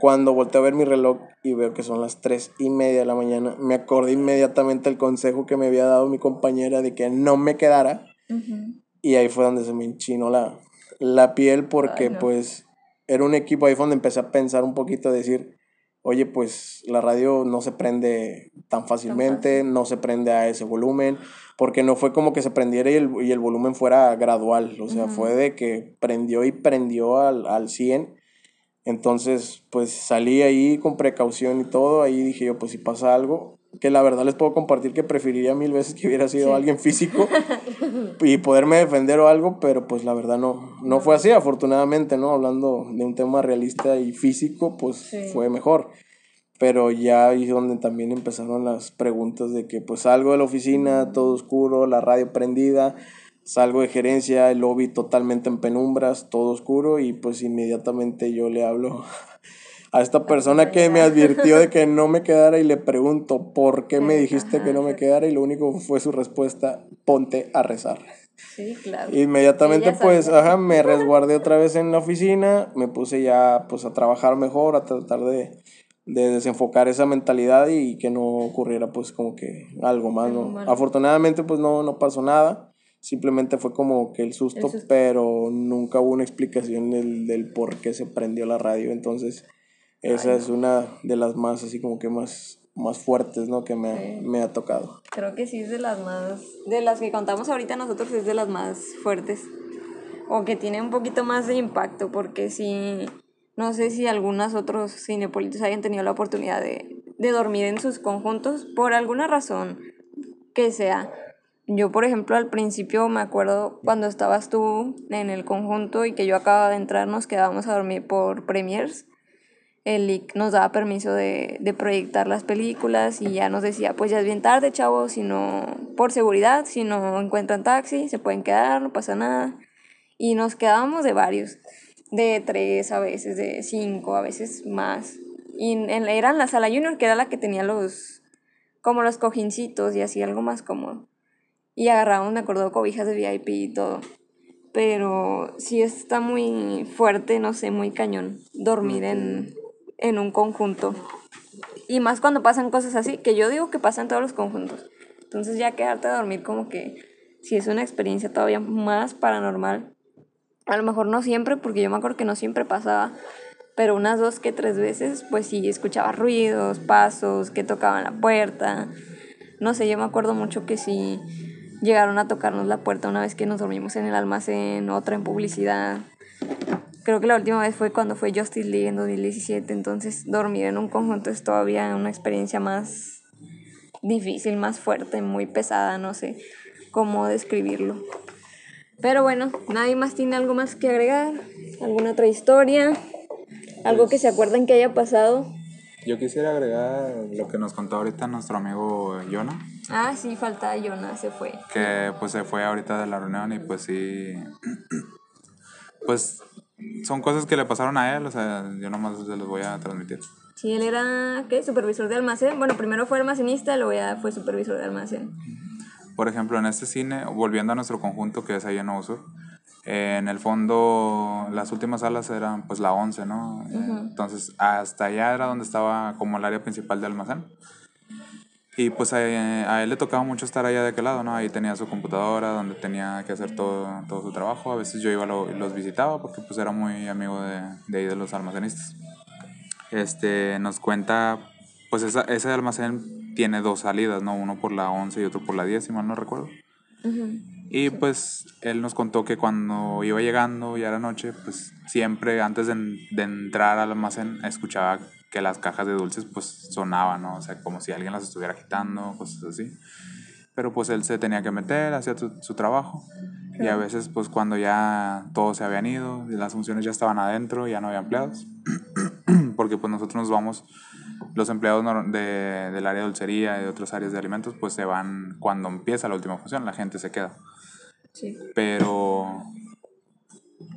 Cuando volteé a ver mi reloj y veo que son las tres y media de la mañana, me acordé inmediatamente el consejo que me había dado mi compañera de que no me quedara. Y ahí fue donde se me enchinó la, la piel porque Ay, no. pues era un equipo, ahí fue donde empecé a pensar un poquito, a decir, oye, pues la radio no se prende tan fácilmente, no se prende a ese volumen, porque no fue como que se prendiera y el, y el volumen fuera gradual, o sea, fue de que prendió y prendió al, al 100. Entonces, pues salí ahí con precaución y todo, ahí dije yo, pues si pasa algo, que la verdad les puedo compartir que preferiría mil veces que hubiera sido alguien físico y poderme defender o algo, pero pues la verdad no, no fue así, afortunadamente, ¿no? Hablando de un tema realista y físico, pues Sí. fue mejor. Pero ya ahí es donde también empezaron las preguntas de que pues salgo de la oficina, todo oscuro, la radio prendida, salgo de gerencia, el lobby totalmente en penumbras, todo oscuro y pues inmediatamente yo le hablo a esta persona que me advirtió de que no me quedara y le pregunto, ¿por qué me dijiste que no me quedara? Y lo único fue su respuesta, ponte a rezar. Sí, claro. Inmediatamente pues, ajá, me resguardé otra vez en la oficina, me puse ya pues a trabajar mejor, a tratar de, de desenfocar esa mentalidad y que no ocurriera pues como que algo más, ¿no? Afortunadamente pues no, no pasó nada, simplemente fue como que el susto, El susto. pero nunca hubo una explicación del, del por qué se prendió la radio, entonces esa es una de las más así como que más, más fuertes, ¿no? Que me, ha- Sí. me ha tocado. Creo que sí es de las más. De las que contamos ahorita nosotros es de las más fuertes. o que tiene un poquito más de impacto, porque sí, no sé si algunos otros cinepolitos hayan tenido la oportunidad de, de dormir en sus conjuntos por alguna razón que sea. Yo, por ejemplo, al principio me acuerdo cuando estabas tú en el conjunto y que yo acababa de entrar, nos quedábamos a dormir por premiers. El LIC nos daba permiso de, de proyectar las películas y ya nos decía, pues ya es bien tarde, chavos, si no, por seguridad, si no encuentran taxi, se pueden quedar, no pasa nada. Y nos quedábamos de varios, de tres a veces, de cinco, a veces más. Y en, era en la sala junior, que era la que tenía los, como los cojincitos y así, algo más cómodo y agarramos, me acuerdo, cobijas de VIP y todo. Pero sí está muy fuerte, no sé, muy cañón dormir en, en un conjunto. Y más cuando pasan cosas así, que yo digo que pasan todos los conjuntos. Entonces ya quedarte a dormir como que si es una experiencia todavía más paranormal. A lo mejor no siempre, porque yo me acuerdo que no siempre pasaba, pero unas dos que tres veces, pues sí, escuchaba ruidos, pasos, que tocaban la puerta. No sé, yo me acuerdo mucho que sí llegaron a tocarnos la puerta una vez que nos dormimos en el almacén, otra en publicidad. Creo que la última vez fue cuando fue Justice League en 2017, entonces dormir en un conjunto es todavía una experiencia más difícil, más fuerte, muy pesada, no sé cómo describirlo. Pero bueno, nadie más tiene algo más que agregar, alguna otra historia, algo que se acuerden que haya pasado. Yo quisiera agregar lo que nos contó ahorita nuestro amigo Jonah. Ah, sí, falta Jonah, se fue. Que pues se fue ahorita de la reunión y pues sí. Pues son cosas que le pasaron a él, o sea, yo nomás se los voy a transmitir. Sí, él era, ¿qué? Supervisor de almacén. Bueno, primero fue almacenista, luego ya fue supervisor de almacén. Por ejemplo, en este cine, volviendo a nuestro conjunto que es ahí en Nuevo Sur, en el fondo las últimas salas eran pues la 11, ¿no? Entonces hasta allá era donde estaba como el área principal de almacén. Y pues a, él le tocaba mucho estar allá de aquel lado, ¿no? Ahí tenía su computadora donde tenía que hacer todo, todo su trabajo. A veces yo iba y los visitaba porque pues era muy amigo de, de ahí de los almacenistas. Este, nos cuenta, pues esa, ese almacén tiene dos salidas, ¿no? Uno por la 11 y otro por la 10, si mal no recuerdo. Y pues él nos contó que cuando iba llegando ya era noche, pues siempre antes de, de entrar al almacén escuchaba que las cajas de dulces pues sonaban, ¿no? O sea, como si alguien las estuviera agitando, cosas así. Pero pues él se tenía que meter, hacía su, trabajo. Y a veces pues cuando ya todos se habían ido, las funciones ya estaban adentro, ya no había empleados. Porque pues nosotros nos vamos, los empleados de, del área de dulcería y de otras áreas de alimentos pues se van cuando empieza la última función, la gente se queda. Sí. Pero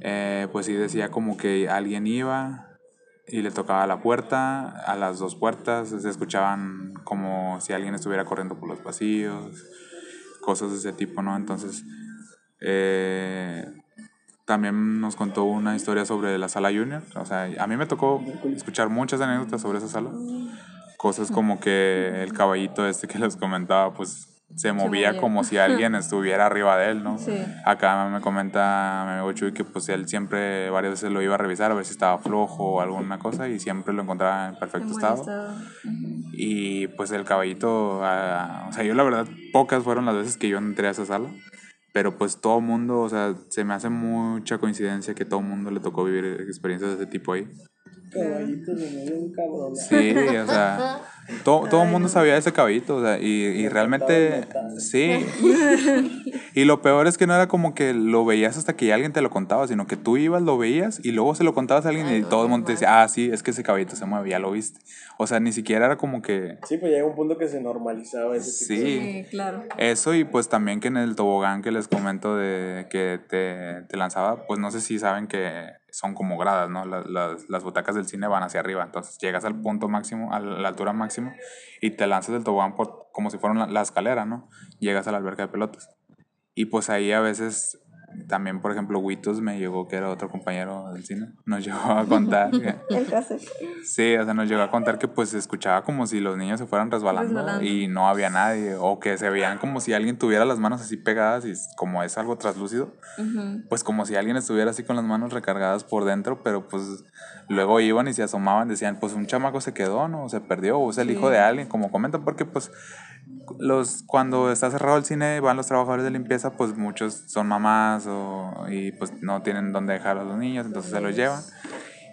eh, pues sí decía como que alguien iba y le tocaba la puerta, a las dos puertas, se escuchaban como si alguien estuviera corriendo por los pasillos, cosas de ese tipo, ¿no? Entonces, eh, también nos contó una historia sobre la sala junior, o sea, a mí me tocó escuchar muchas anécdotas sobre esa sala, cosas como que el caballito este que les comentaba, pues se movía como si alguien estuviera arriba de él, ¿no? Sí. Acá me comenta mi amigo Chuy que pues él siempre varias veces lo iba a revisar a ver si estaba flojo o alguna cosa y siempre lo encontraba en perfecto estado. Y pues el caballito, ah, o sea, yo la verdad pocas fueron las veces que yo entré a esa sala, pero pues todo mundo, o sea, se me hace mucha coincidencia que todo mundo le tocó vivir experiencias de ese tipo ahí. Caballito de un cabrón. Sí, o sea, todo, todo el mundo sabía de ese caballito, o sea, y, y realmente, sí. Y lo peor es que no era como que lo veías hasta que alguien te lo contaba, sino que tú ibas, lo veías y luego se lo contabas a alguien y todo el mundo te decía, ah, sí, es que ese caballito se mueve, ya lo viste. O sea, ni siquiera era como que... Sí, pues llega un punto que se normalizaba ese tipo sí, sí, claro. Eso y pues también que en el tobogán que les comento de que te, te lanzaba, pues no sé si saben que son como gradas, ¿no? Las, las, las, butacas del cine van hacia arriba, entonces llegas al punto máximo, a la altura máxima, y te lanzas del tobogán por, como si fuera la, escalera, ¿no? Llegas a la alberca de pelotas. Y pues ahí a veces también, por ejemplo, Witos me llegó, que era otro compañero del cine, nos llegó a contar. que, sí, o sea, nos llegó a contar que pues se escuchaba como si los niños se fueran resbalando, y no había nadie, o que se veían como si alguien tuviera las manos así pegadas y como es algo traslúcido, pues como si alguien estuviera así con las manos recargadas por dentro, pero pues luego iban y se asomaban, decían, pues un chamaco se quedó, ¿no? Se perdió, o es el hijo de alguien, como comentan, porque pues los cuando está cerrado el cine van los trabajadores de limpieza pues muchos son mamás o, y pues no tienen dónde dejar a los niños entonces se los llevan.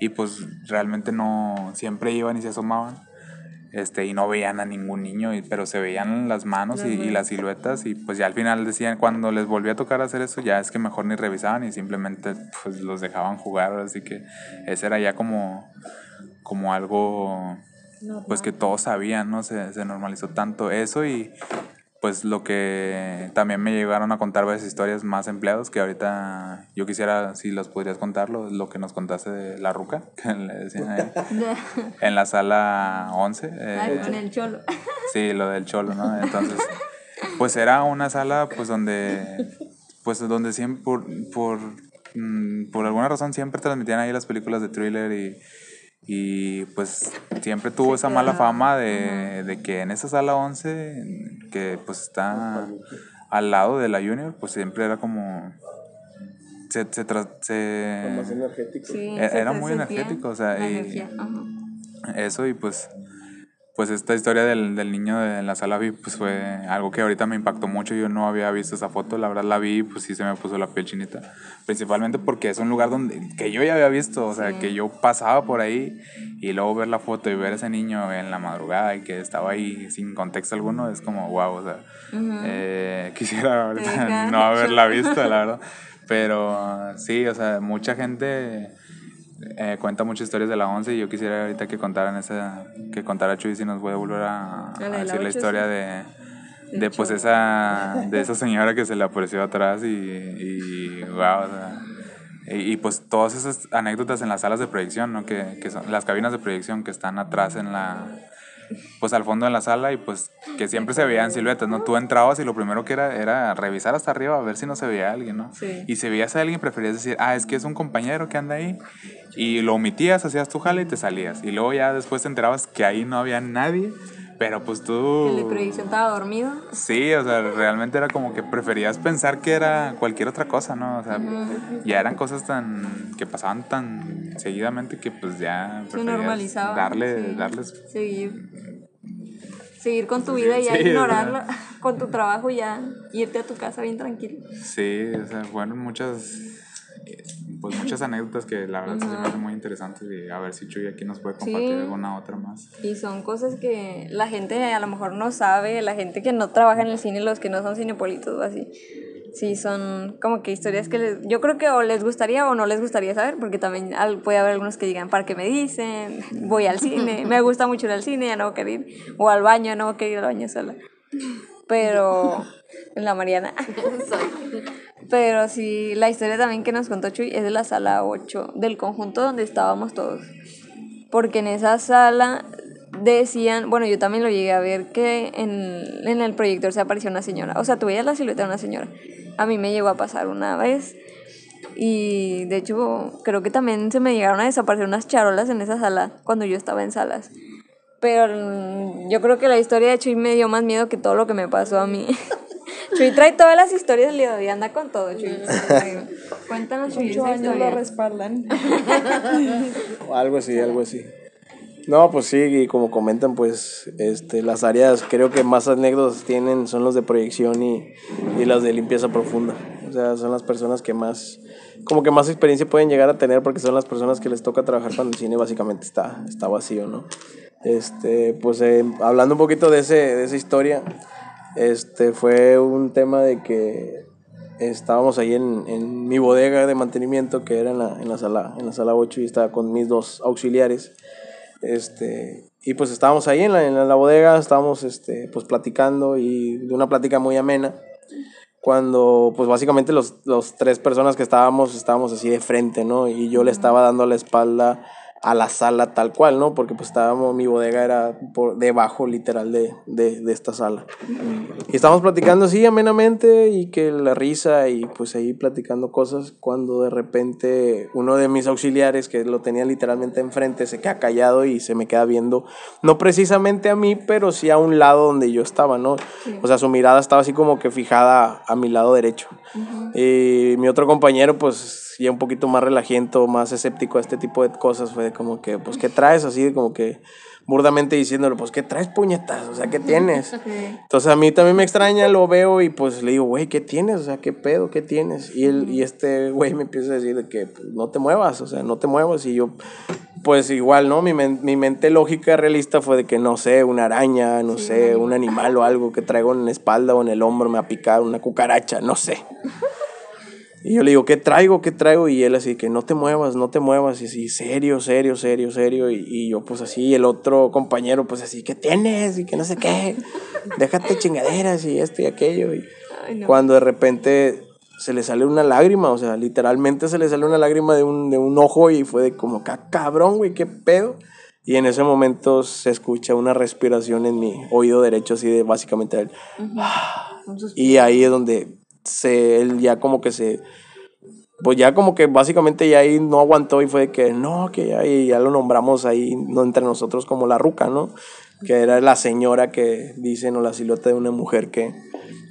Y pues realmente no siempre iban y se asomaban este y no veían a ningún niño y- pero se veían las manos y, y las siluetas y pues ya al final decían cuando les volvía a tocar hacer eso ya es que mejor ni revisaban y simplemente pues los dejaban jugar así que ese era ya como como algo pues que todos sabían, ¿no? Se, se normalizó tanto eso y pues lo que también me llegaron a contar varias historias más empleados que ahorita yo quisiera, si los podrías contar, lo, lo que nos contaste de la ruca, que le decían ahí, en la sala 11. eh, Ay, con el cholo. Sí, lo del cholo, ¿no? Entonces, pues era una sala, pues donde, pues donde siempre, por, por, mm, por alguna razón siempre transmitían ahí las películas de thriller y, y pues siempre tuvo esa mala fama de, de que en esa sala 11, que pues está al lado de la Junior, pues siempre era como... Se, se, tra- se-. Sí, E- se era muy energético, o sea, y- eso y pues pues esta historia del, del niño de la sala VIP pues fue algo que ahorita me impactó mucho. Yo no había visto esa foto la verdad la vi y, pues sí se me puso la piel chinita. Principalmente porque es un lugar donde que yo ya había visto o sea que yo pasaba por ahí y luego ver la foto y ver a ese niño en la madrugada y que estaba ahí sin contexto alguno es como wow o sea eh, quisiera ahorita deja no haberla visto la verdad. Pero sí o sea mucha gente eh, cuenta muchas historias de la 11 y yo quisiera ahorita que contaran esa que contara Chuy si nos puede volver a, la de a la decir la 8, historia sí. de de pues esa de esa señora que se le apareció atrás y, y wow, o sea, y, y, pues todas esas anécdotas en las salas de proyección, ¿no? Que, que son las cabinas de proyección que están atrás en la pues al fondo de la sala y pues que siempre se veían siluetas, ¿no? Tú entrabas y lo primero que era era revisar hasta arriba a ver si no se veía alguien, ¿no? Sí. Y si veías a alguien preferías decir, ah, es que es un compañero que anda ahí y lo omitías, hacías tu jala y te salías. Y luego ya después te enterabas que ahí no había nadie, pero pues tú... El de predicción estaba dormido. Sí, o sea, realmente era como que preferías pensar que era cualquier otra cosa, ¿no? O sea, ya eran cosas tan que pasaban tan seguidamente que pues ya Se normalizaba. darle, sí. darles Seguir. Seguir con tu vida y ya Sí, ignorarlo. Con tu trabajo y ya irte a tu casa bien tranquilo. Sí, o sea, fueron muchas pues muchas anécdotas que la verdad se me hacen muy interesantes y a ver si Chuy aquí nos puede compartir Sí. alguna otra más. Y son cosas que la gente a lo mejor no sabe, la gente que no trabaja en el cine, los que no son cinepolitos o así. Sí, son como que historias que les, yo creo que o les gustaría o no les gustaría saber, porque también puede haber algunos que digan, ¿para qué me dicen? Voy al cine, me gusta mucho ir al cine, ya no voy a querer ir. O al baño, no voy a querer ir al baño sola. Pero, en la Mariana. Pero sí, la historia también que nos contó Chuy es de la sala 8, del conjunto donde estábamos todos. Porque en esa sala decían, bueno, yo también lo llegué a ver, que en, en el proyector se apareció una señora. O sea, tú veías la silueta de una señora. A mí me llegó a pasar una vez. Y de hecho, creo que también se me llegaron a desaparecer unas charolas en esa sala cuando yo estaba en salas. Pero mm, yo creo que la historia de Chuy me dio más miedo que todo lo que me pasó a mí. Chuy trae todas las historias del día anda con todo, Chuy. Cuéntanos, Chuy, Ocho años lo respaldan. O Algo así, algo así. No, pues sí, y como comentan, pues este, las áreas creo que más anécdotas tienen son los de proyección y, y las de limpieza profunda. O sea, son las personas que más, como que más experiencia pueden llegar a tener porque son las personas que les toca trabajar cuando el cine básicamente está, está vacío, ¿no? Este, pues eh, hablando un poquito de, ese, de esa historia, este, fue un tema de que estábamos ahí en, en mi bodega de mantenimiento que era en la, en la sala en la sala 8 y estaba con mis dos auxiliares. Este y pues estábamos ahí en la, en la bodega estábamos este pues platicando y de una plática muy amena cuando pues básicamente los, los tres personas que estábamos estábamos así de frente no y yo le estaba dando la espalda a la sala tal cual, ¿no? Porque pues estábamos, mi bodega era por debajo literal de, de, de esta sala. Y estábamos platicando así amenamente y que la risa y pues ahí platicando cosas cuando de repente uno de mis auxiliares que lo tenía literalmente enfrente se queda callado y se me queda viendo, no precisamente a mí, pero sí a un lado donde yo estaba, ¿no? O sea, su mirada estaba así como que fijada a mi lado derecho. Y mi otro compañero pues ya un poquito más relajiento, más escéptico a este tipo de cosas, fue de como que, pues, ¿qué traes? Así de como que burdamente diciéndole, pues, ¿qué traes puñetas? O sea, ¿qué tienes? Entonces a mí también me extraña, lo veo y pues le digo, güey, ¿qué tienes? O sea, ¿qué pedo? ¿Qué tienes? Y, él, y este güey me empieza a decir de que pues, no te muevas, o sea, no te muevas. Y yo, pues igual, ¿no? Mi, men- mi mente lógica realista fue de que, no sé, una araña, no sé, un animal o algo que traigo en la espalda o en el hombro me va a picar, una cucaracha, no sé. Y yo le digo, ¿qué traigo? ¿Qué traigo? Y él así, que no te muevas, no te muevas. Y así, serio, serio, serio, serio. Y, y yo pues así, el otro compañero pues así, ¿qué tienes? Y que no sé qué. Déjate chingaderas y esto y aquello. Y cuando de repente se le sale una lágrima, o sea, literalmente se le sale una lágrima de un, de un ojo y fue de como, "Ca- cabrón, güey, qué pedo. Y en ese momento se escucha una respiración en mi oído derecho, así de básicamente él. Y ahí es donde se, él ya como que se, pues ya como que básicamente ya ahí no aguantó y fue que no, que ya, ya lo nombramos ahí no, entre nosotros como la ruca, ¿no? Que era la señora que dicen o la silueta de una mujer que,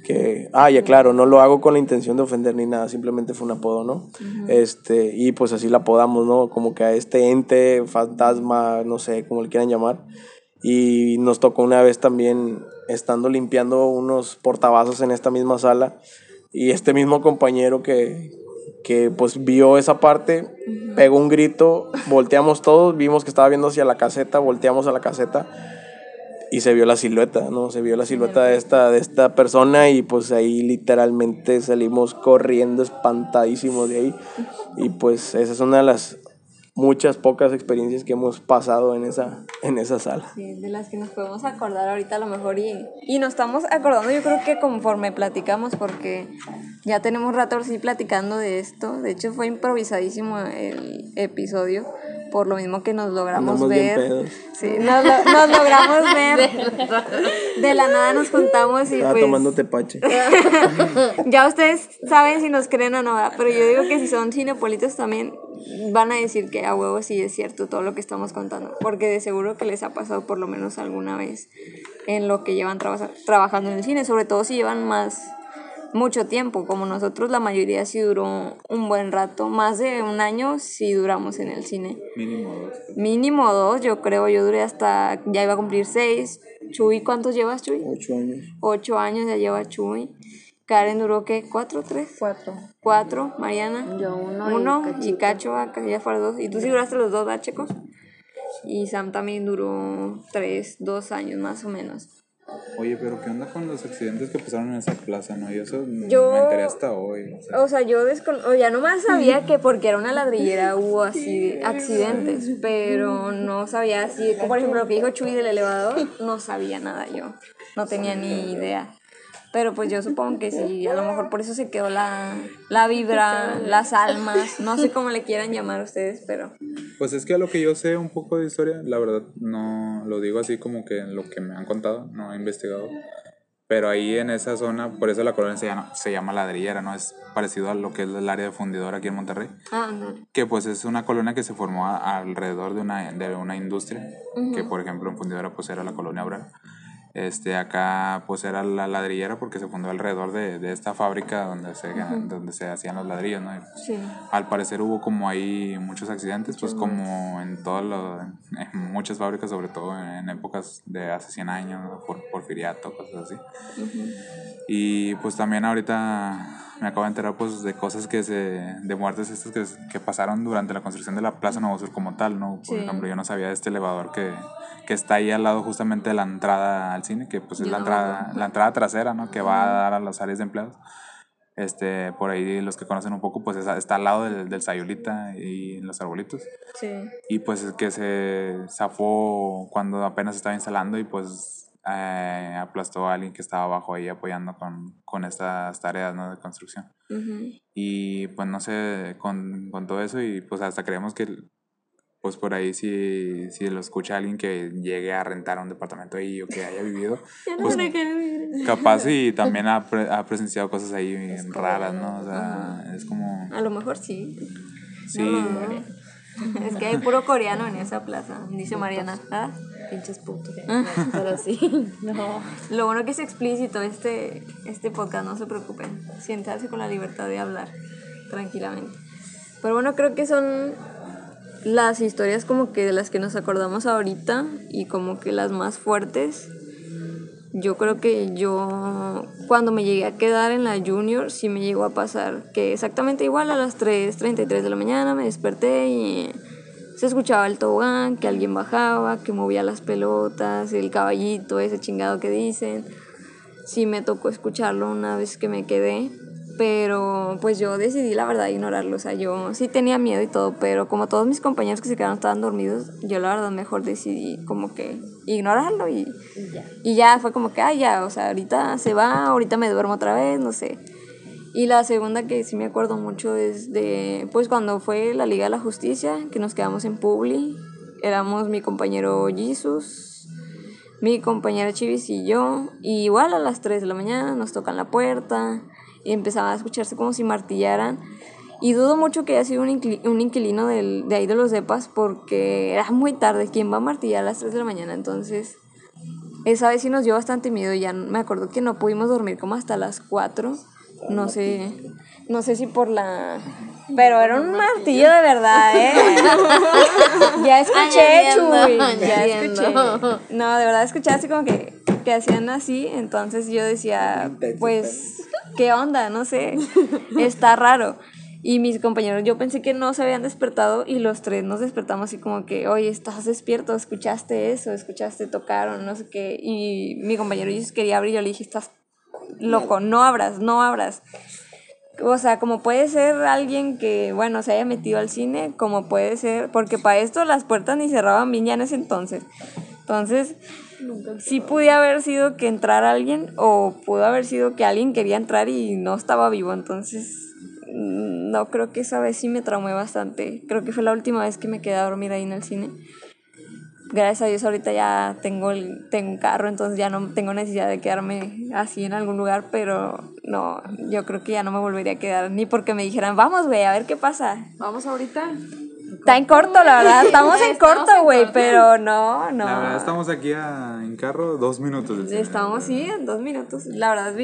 que, ah, ya claro, no lo hago con la intención de ofender ni nada, simplemente fue un apodo, ¿no? Este, y pues así la apodamos, ¿no? Como que a este ente, fantasma, no sé, como le quieran llamar. Y nos tocó una vez también estando limpiando unos portavasos en esta misma sala y este mismo compañero que, que pues vio esa parte, pegó un grito, volteamos todos, vimos que estaba viendo hacia la caseta, volteamos a la caseta y se vio la silueta, ¿no? Se vio la silueta de esta, de esta persona y pues ahí literalmente salimos corriendo espantadísimos de ahí. Y pues esa es una de las muchas pocas experiencias que hemos pasado en esa, en esa sala. Sí, de las que nos podemos acordar ahorita a lo mejor y, y nos estamos acordando yo creo que conforme platicamos porque ya tenemos rato así platicando de esto, de hecho fue improvisadísimo el episodio por lo mismo que nos logramos Andamos ver. Sí, nos, lo- nos logramos ver. De la nada nos juntamos y Estaba pues tomando tepache. ya ustedes saben si nos creen o no, ¿verdad? pero yo digo que si son cinepolitos también van a decir que a huevo sí es cierto todo lo que estamos contando, porque de seguro que les ha pasado por lo menos alguna vez en lo que llevan traba- trabajando en el cine, sobre todo si llevan más mucho tiempo, como nosotros la mayoría sí duró un buen rato, más de un año sí duramos en el cine. Mínimo dos. Mínimo dos, yo creo, yo duré hasta, ya iba a cumplir seis. Chuy, ¿cuántos llevas, Chuy? Ocho años. Ocho años ya lleva Chuy. Karen duró, ¿qué? ¿Cuatro, tres? Cuatro. Cuatro, Mariana. Yo uno Uno y. Cacho, acá ya fueron dos. Y tú sí duraste los dos, ¿verdad, chicos? Y Sam también duró tres, dos años más o menos. Oye, pero ¿qué onda con los accidentes que pasaron en esa plaza, no? Y eso Yo- me enteré hasta hoy. o sea. O sea, yo descon o ya nomás sabía que porque era una ladrillera hubo así accidentes, pero no sabía así, como por ejemplo lo que dijo Chuy del elevador, no sabía nada yo, no tenía ni idea. Pero pues yo supongo que sí, a lo mejor por eso se quedó la, la vibra, las almas, no sé cómo le quieran llamar ustedes, pero Pues es que a lo que yo sé un poco de historia, la verdad no lo digo así como que lo que me han contado, no he investigado. Pero ahí en esa zona, por eso la colonia se llama, se llama ladrillera, ¿no? Es parecido a lo que es el área de fundidor aquí en Monterrey. ah, ándale. Que pues es una colonia que se formó a- alrededor de una, de una industria, que por ejemplo en Fundidora pues era la colonia obrera. Este, acá pues era la ladrillera porque se fundó alrededor de, de esta fábrica donde se, donde se hacían los ladrillos, ¿no? Y, pues, Sí. al parecer hubo como ahí muchos accidentes, pues como en todas las, en muchas fábricas, sobre todo en épocas de hace 100 años, ¿no? por porfiriato, cosas así. Y pues también ahorita me acabo de enterar pues de cosas que se, de muertes estas que, que pasaron durante la construcción de la Plaza Nuevo Sur como tal, ¿no? Por Sí. ejemplo, yo no sabía de este elevador que, que está ahí al lado justamente de la entrada al cine, que pues es Yo la no entrada, la entrada trasera, ¿no? Que va a dar a las áreas de empleados. Este, por ahí los que conocen un poco, pues está, al lado del, del Sayulita y los arbolitos. Sí. Y pues es que se zafó cuando apenas estaba instalando y pues eh, aplastó a alguien que estaba abajo ahí apoyando con, con estas tareas ¿no? de construcción. Y pues no sé, con, con todo eso y pues hasta creemos que pues por ahí si, si lo escucha alguien que llegue a rentar un departamento ahí o que haya vivido, no pues capaz y también ha, pre- ha presenciado cosas ahí raras, ¿no? O sea, es como... A lo mejor sí. Sí, Es que hay puro coreano en esa plaza, dice Mariana. ¿Ah? Pinches putos. Pero sí, no. Lo bueno que es explícito este, este podcast, no se preocupen. Siéntanse con la libertad de hablar tranquilamente. Pero bueno, creo que son las historias como que de las que nos acordamos ahorita y como que las más fuertes, yo creo que yo cuando me llegué a quedar en la junior sí me llegó a pasar que exactamente igual a las 3.33 de la mañana me desperté y se escuchaba el tobogán, que alguien bajaba, que movía las pelotas, el caballito, ese chingado que dicen. Sí me tocó escucharlo una vez que me quedé, pero pues yo decidí la verdad ignorarlo, o sea, yo sí tenía miedo y todo, pero como todos mis compañeros que se quedaron estaban dormidos, yo la verdad mejor decidí como que ignorarlo y, y ya fue como que, ah, ya, o sea, ahorita se va, ahorita me duermo otra vez, no sé. Y la segunda que sí me acuerdo mucho es de, pues cuando fue la Liga de la Justicia, que nos quedamos en Publi, éramos mi compañero Jesus, mi compañera Chivis y yo, y igual a las 3 de la mañana nos tocan la puerta y empezaba a escucharse como si martillaran. Y dudo mucho que haya sido un, inquili- un inquilino del, de ahí de los depas porque era muy tarde. ¿Quién va a martillar a las 3 de la mañana? Entonces, esa vez sí nos dio bastante miedo. Ya me acuerdo que no pudimos dormir como hasta las 4. No sé, no sé si por la... Pero era un martillo de verdad, ¿eh? ya escuché, Chuy. Ya escuché. No, de verdad escuché así como que, que hacían así. Entonces yo decía, pues, ¿qué onda? No sé. Está raro. Y mis compañeros, yo pensé que no se habían despertado y los tres nos despertamos así como que, oye, estás despierto, escuchaste eso, escuchaste, tocaron, no sé qué. Y mi compañero yo quería abrir, yo le dije, estás loco, no abras, no abras. O sea, como puede ser alguien que, bueno, se haya metido al cine, como puede ser, porque para esto las puertas ni cerraban bien ya en ese entonces. Entonces, sí pudiera haber sido que entrara alguien o pudo haber sido que alguien quería entrar y no estaba vivo. Entonces, mm, no creo que esa vez sí me traumé bastante. Creo que fue la última vez que me quedé a dormir ahí en el cine. Gracias a Dios ahorita ya tengo, el, tengo un carro, entonces ya no tengo necesidad de quedarme así en algún lugar, pero no, yo creo que ya no me volvería a quedar, ni porque me dijeran, vamos, güey, a ver qué pasa. Vamos ahorita. Está en corto, la verdad, estamos en corto, güey, pero no, no. La verdad, estamos aquí a- en carro dos minutos. Estamos, sí, en dos minutos. La verdad,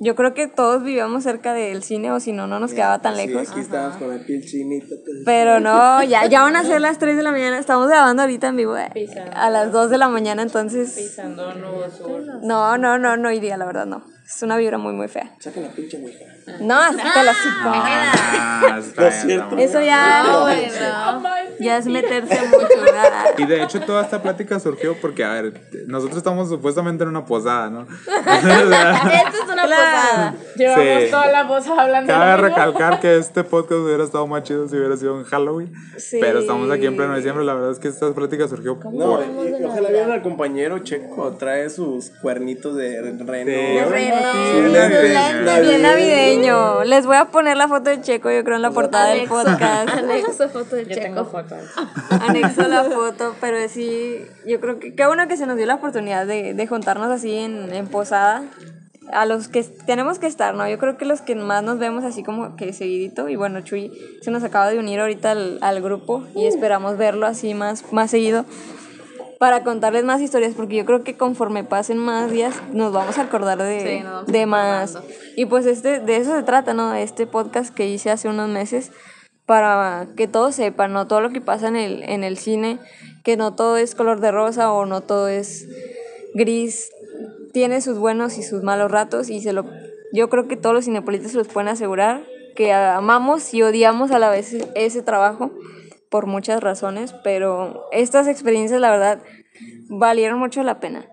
yo creo que todos vivíamos cerca del cine, o si no, no nos quedaba tan Sí, lejos. aquí estábamos con el piel chinito. Pero no, ya, ya van a ser las 3 de la mañana. Estamos grabando ahorita en vivo eh, a las 2 de la mañana, entonces. Pisando nuevo sur. No, no, no, no iría, la verdad, no. Es una vibra muy, muy fea. Saca la pinche mujer. No, sácala así. Ah, está bien, está muy Eso ya, Bueno. ya es meterse mucho. ¿verdad? Y de hecho toda esta plática surgió porque, a ver, nosotros estamos supuestamente en una posada, ¿no? Esto es una posada. Llevamos Sí. toda la posada hablando Cabe recalcar que este podcast hubiera estado más chido si hubiera sido en Halloween. Sí. Pero estamos aquí en pleno diciembre. La verdad es que esta plática surgió No, y ojalá vieran al compañero Checo, trae sus cuernitos de reno. De reno. Sí, navideño. Bien navideño. Les voy a poner la foto de Checo, yo creo, en la portada del podcast. Anexo foto de Yo Checo. tengo fotos. Anexo la foto, pero sí, yo creo que qué bueno que se nos dio la oportunidad de, de juntarnos así en, en posada. A los que tenemos que estar, ¿no? Yo creo que los que más nos vemos así como que seguidito. Y bueno, Chuy se nos acaba de unir ahorita al, al grupo y esperamos verlo así más, más seguido para contarles más historias, porque yo creo que conforme pasen más días nos vamos a acordar de, Sí, de más. Y pues este, de eso se trata, ¿no? Este podcast que hice hace unos meses para que todos sepan, ¿no? Todo lo que pasa en el, en el cine, que no todo es color de rosa o no todo es gris, tiene sus buenos y sus malos ratos y se lo, yo creo que todos los cinepolitas se los pueden asegurar que amamos y odiamos a la vez ese trabajo por muchas razones, pero estas experiencias la verdad valieron mucho la pena.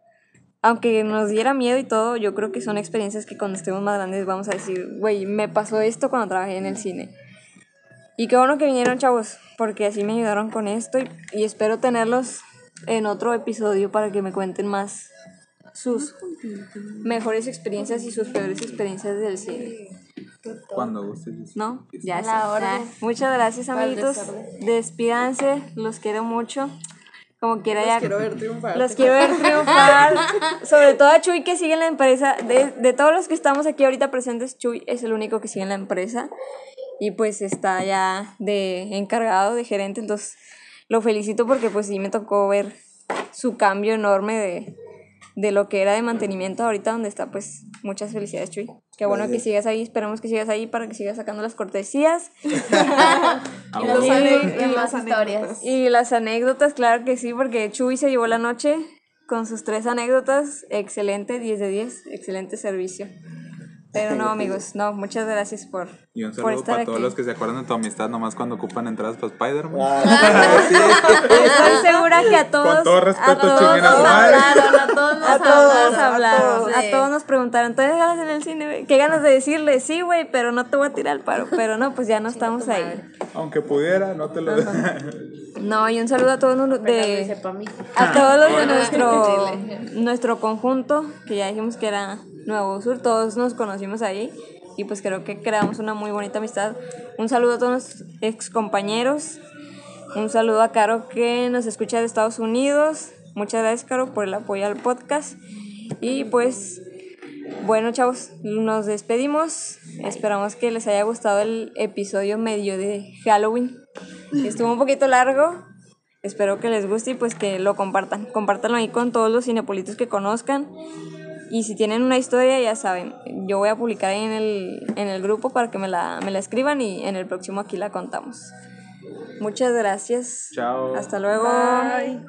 Aunque nos diera miedo y todo, yo creo que son experiencias que cuando estemos más grandes vamos a decir, güey, me pasó esto cuando trabajé en el cine. Y qué bueno que vinieron, chavos, porque así me ayudaron con esto y, y espero tenerlos en otro episodio para que me cuenten más sus mejores experiencias y sus peores experiencias del cine. Cuando guste. Jessy. ¿No? Ya la está. orden. Muchas gracias, amiguitos. Despídanse, los quiero mucho. Como quiera ya. quiero ver triunfar. Los quiero ver triunfar. Sobre todo a Chuy que sigue en la empresa. De, de todos los que estamos aquí ahorita presentes, Chuy es el único que sigue en la empresa. Y pues está ya de encargado, de gerente. Entonces lo felicito porque pues sí me tocó ver su cambio enorme de, de lo que era de mantenimiento ahorita donde está. Pues muchas felicidades, Chuy. Qué bueno que sigas ahí. Esperemos que sigas ahí para que sigas sacando las cortesías. Y las y y historias. Y las anécdotas, claro que sí, porque Chuy se llevó la noche con sus tres anécdotas. Excelente, 10 de 10, excelente servicio. Pero no, amigos, no, muchas gracias por, Y un por saludo estar para aquí. todos los que se acuerdan de tu amistad nomás cuando ocupan entradas para Spider-Man. Ah, sí. Estoy segura que a todos. todo respeto, a todos nos. Hablaron, a todos nos A todos hablaron. a Sí. todos nos preguntaron, ¿tienes ganas en el cine? güey? ¿Qué ganas de decirle? Sí, güey, pero no te voy a tirar el paro. Pero no, pues ya no estamos ahí. Aunque pudiera, no te lo No, y un saludo a todos los de, a todos los de nuestro, nuestro conjunto, que ya dijimos que era Nuevo Sur, todos nos conocimos ahí y pues creo que creamos una muy bonita amistad. Un saludo a todos nuestros ex compañeros, un saludo a Caro que nos escucha de Estados Unidos. Muchas gracias, Caro, por el apoyo al podcast. Y pues, bueno, chavos, nos despedimos. Esperamos que les haya gustado el episodio medio de Halloween. Estuvo un poquito largo. Espero que les guste y pues que lo compartan. Compártanlo ahí con todos los cinepolitos que conozcan. Y si tienen una historia, ya saben, yo voy a publicar ahí en el, en el grupo para que me la, me la escriban y en el próximo aquí la contamos. Muchas gracias. Chao. Hasta luego. Bye.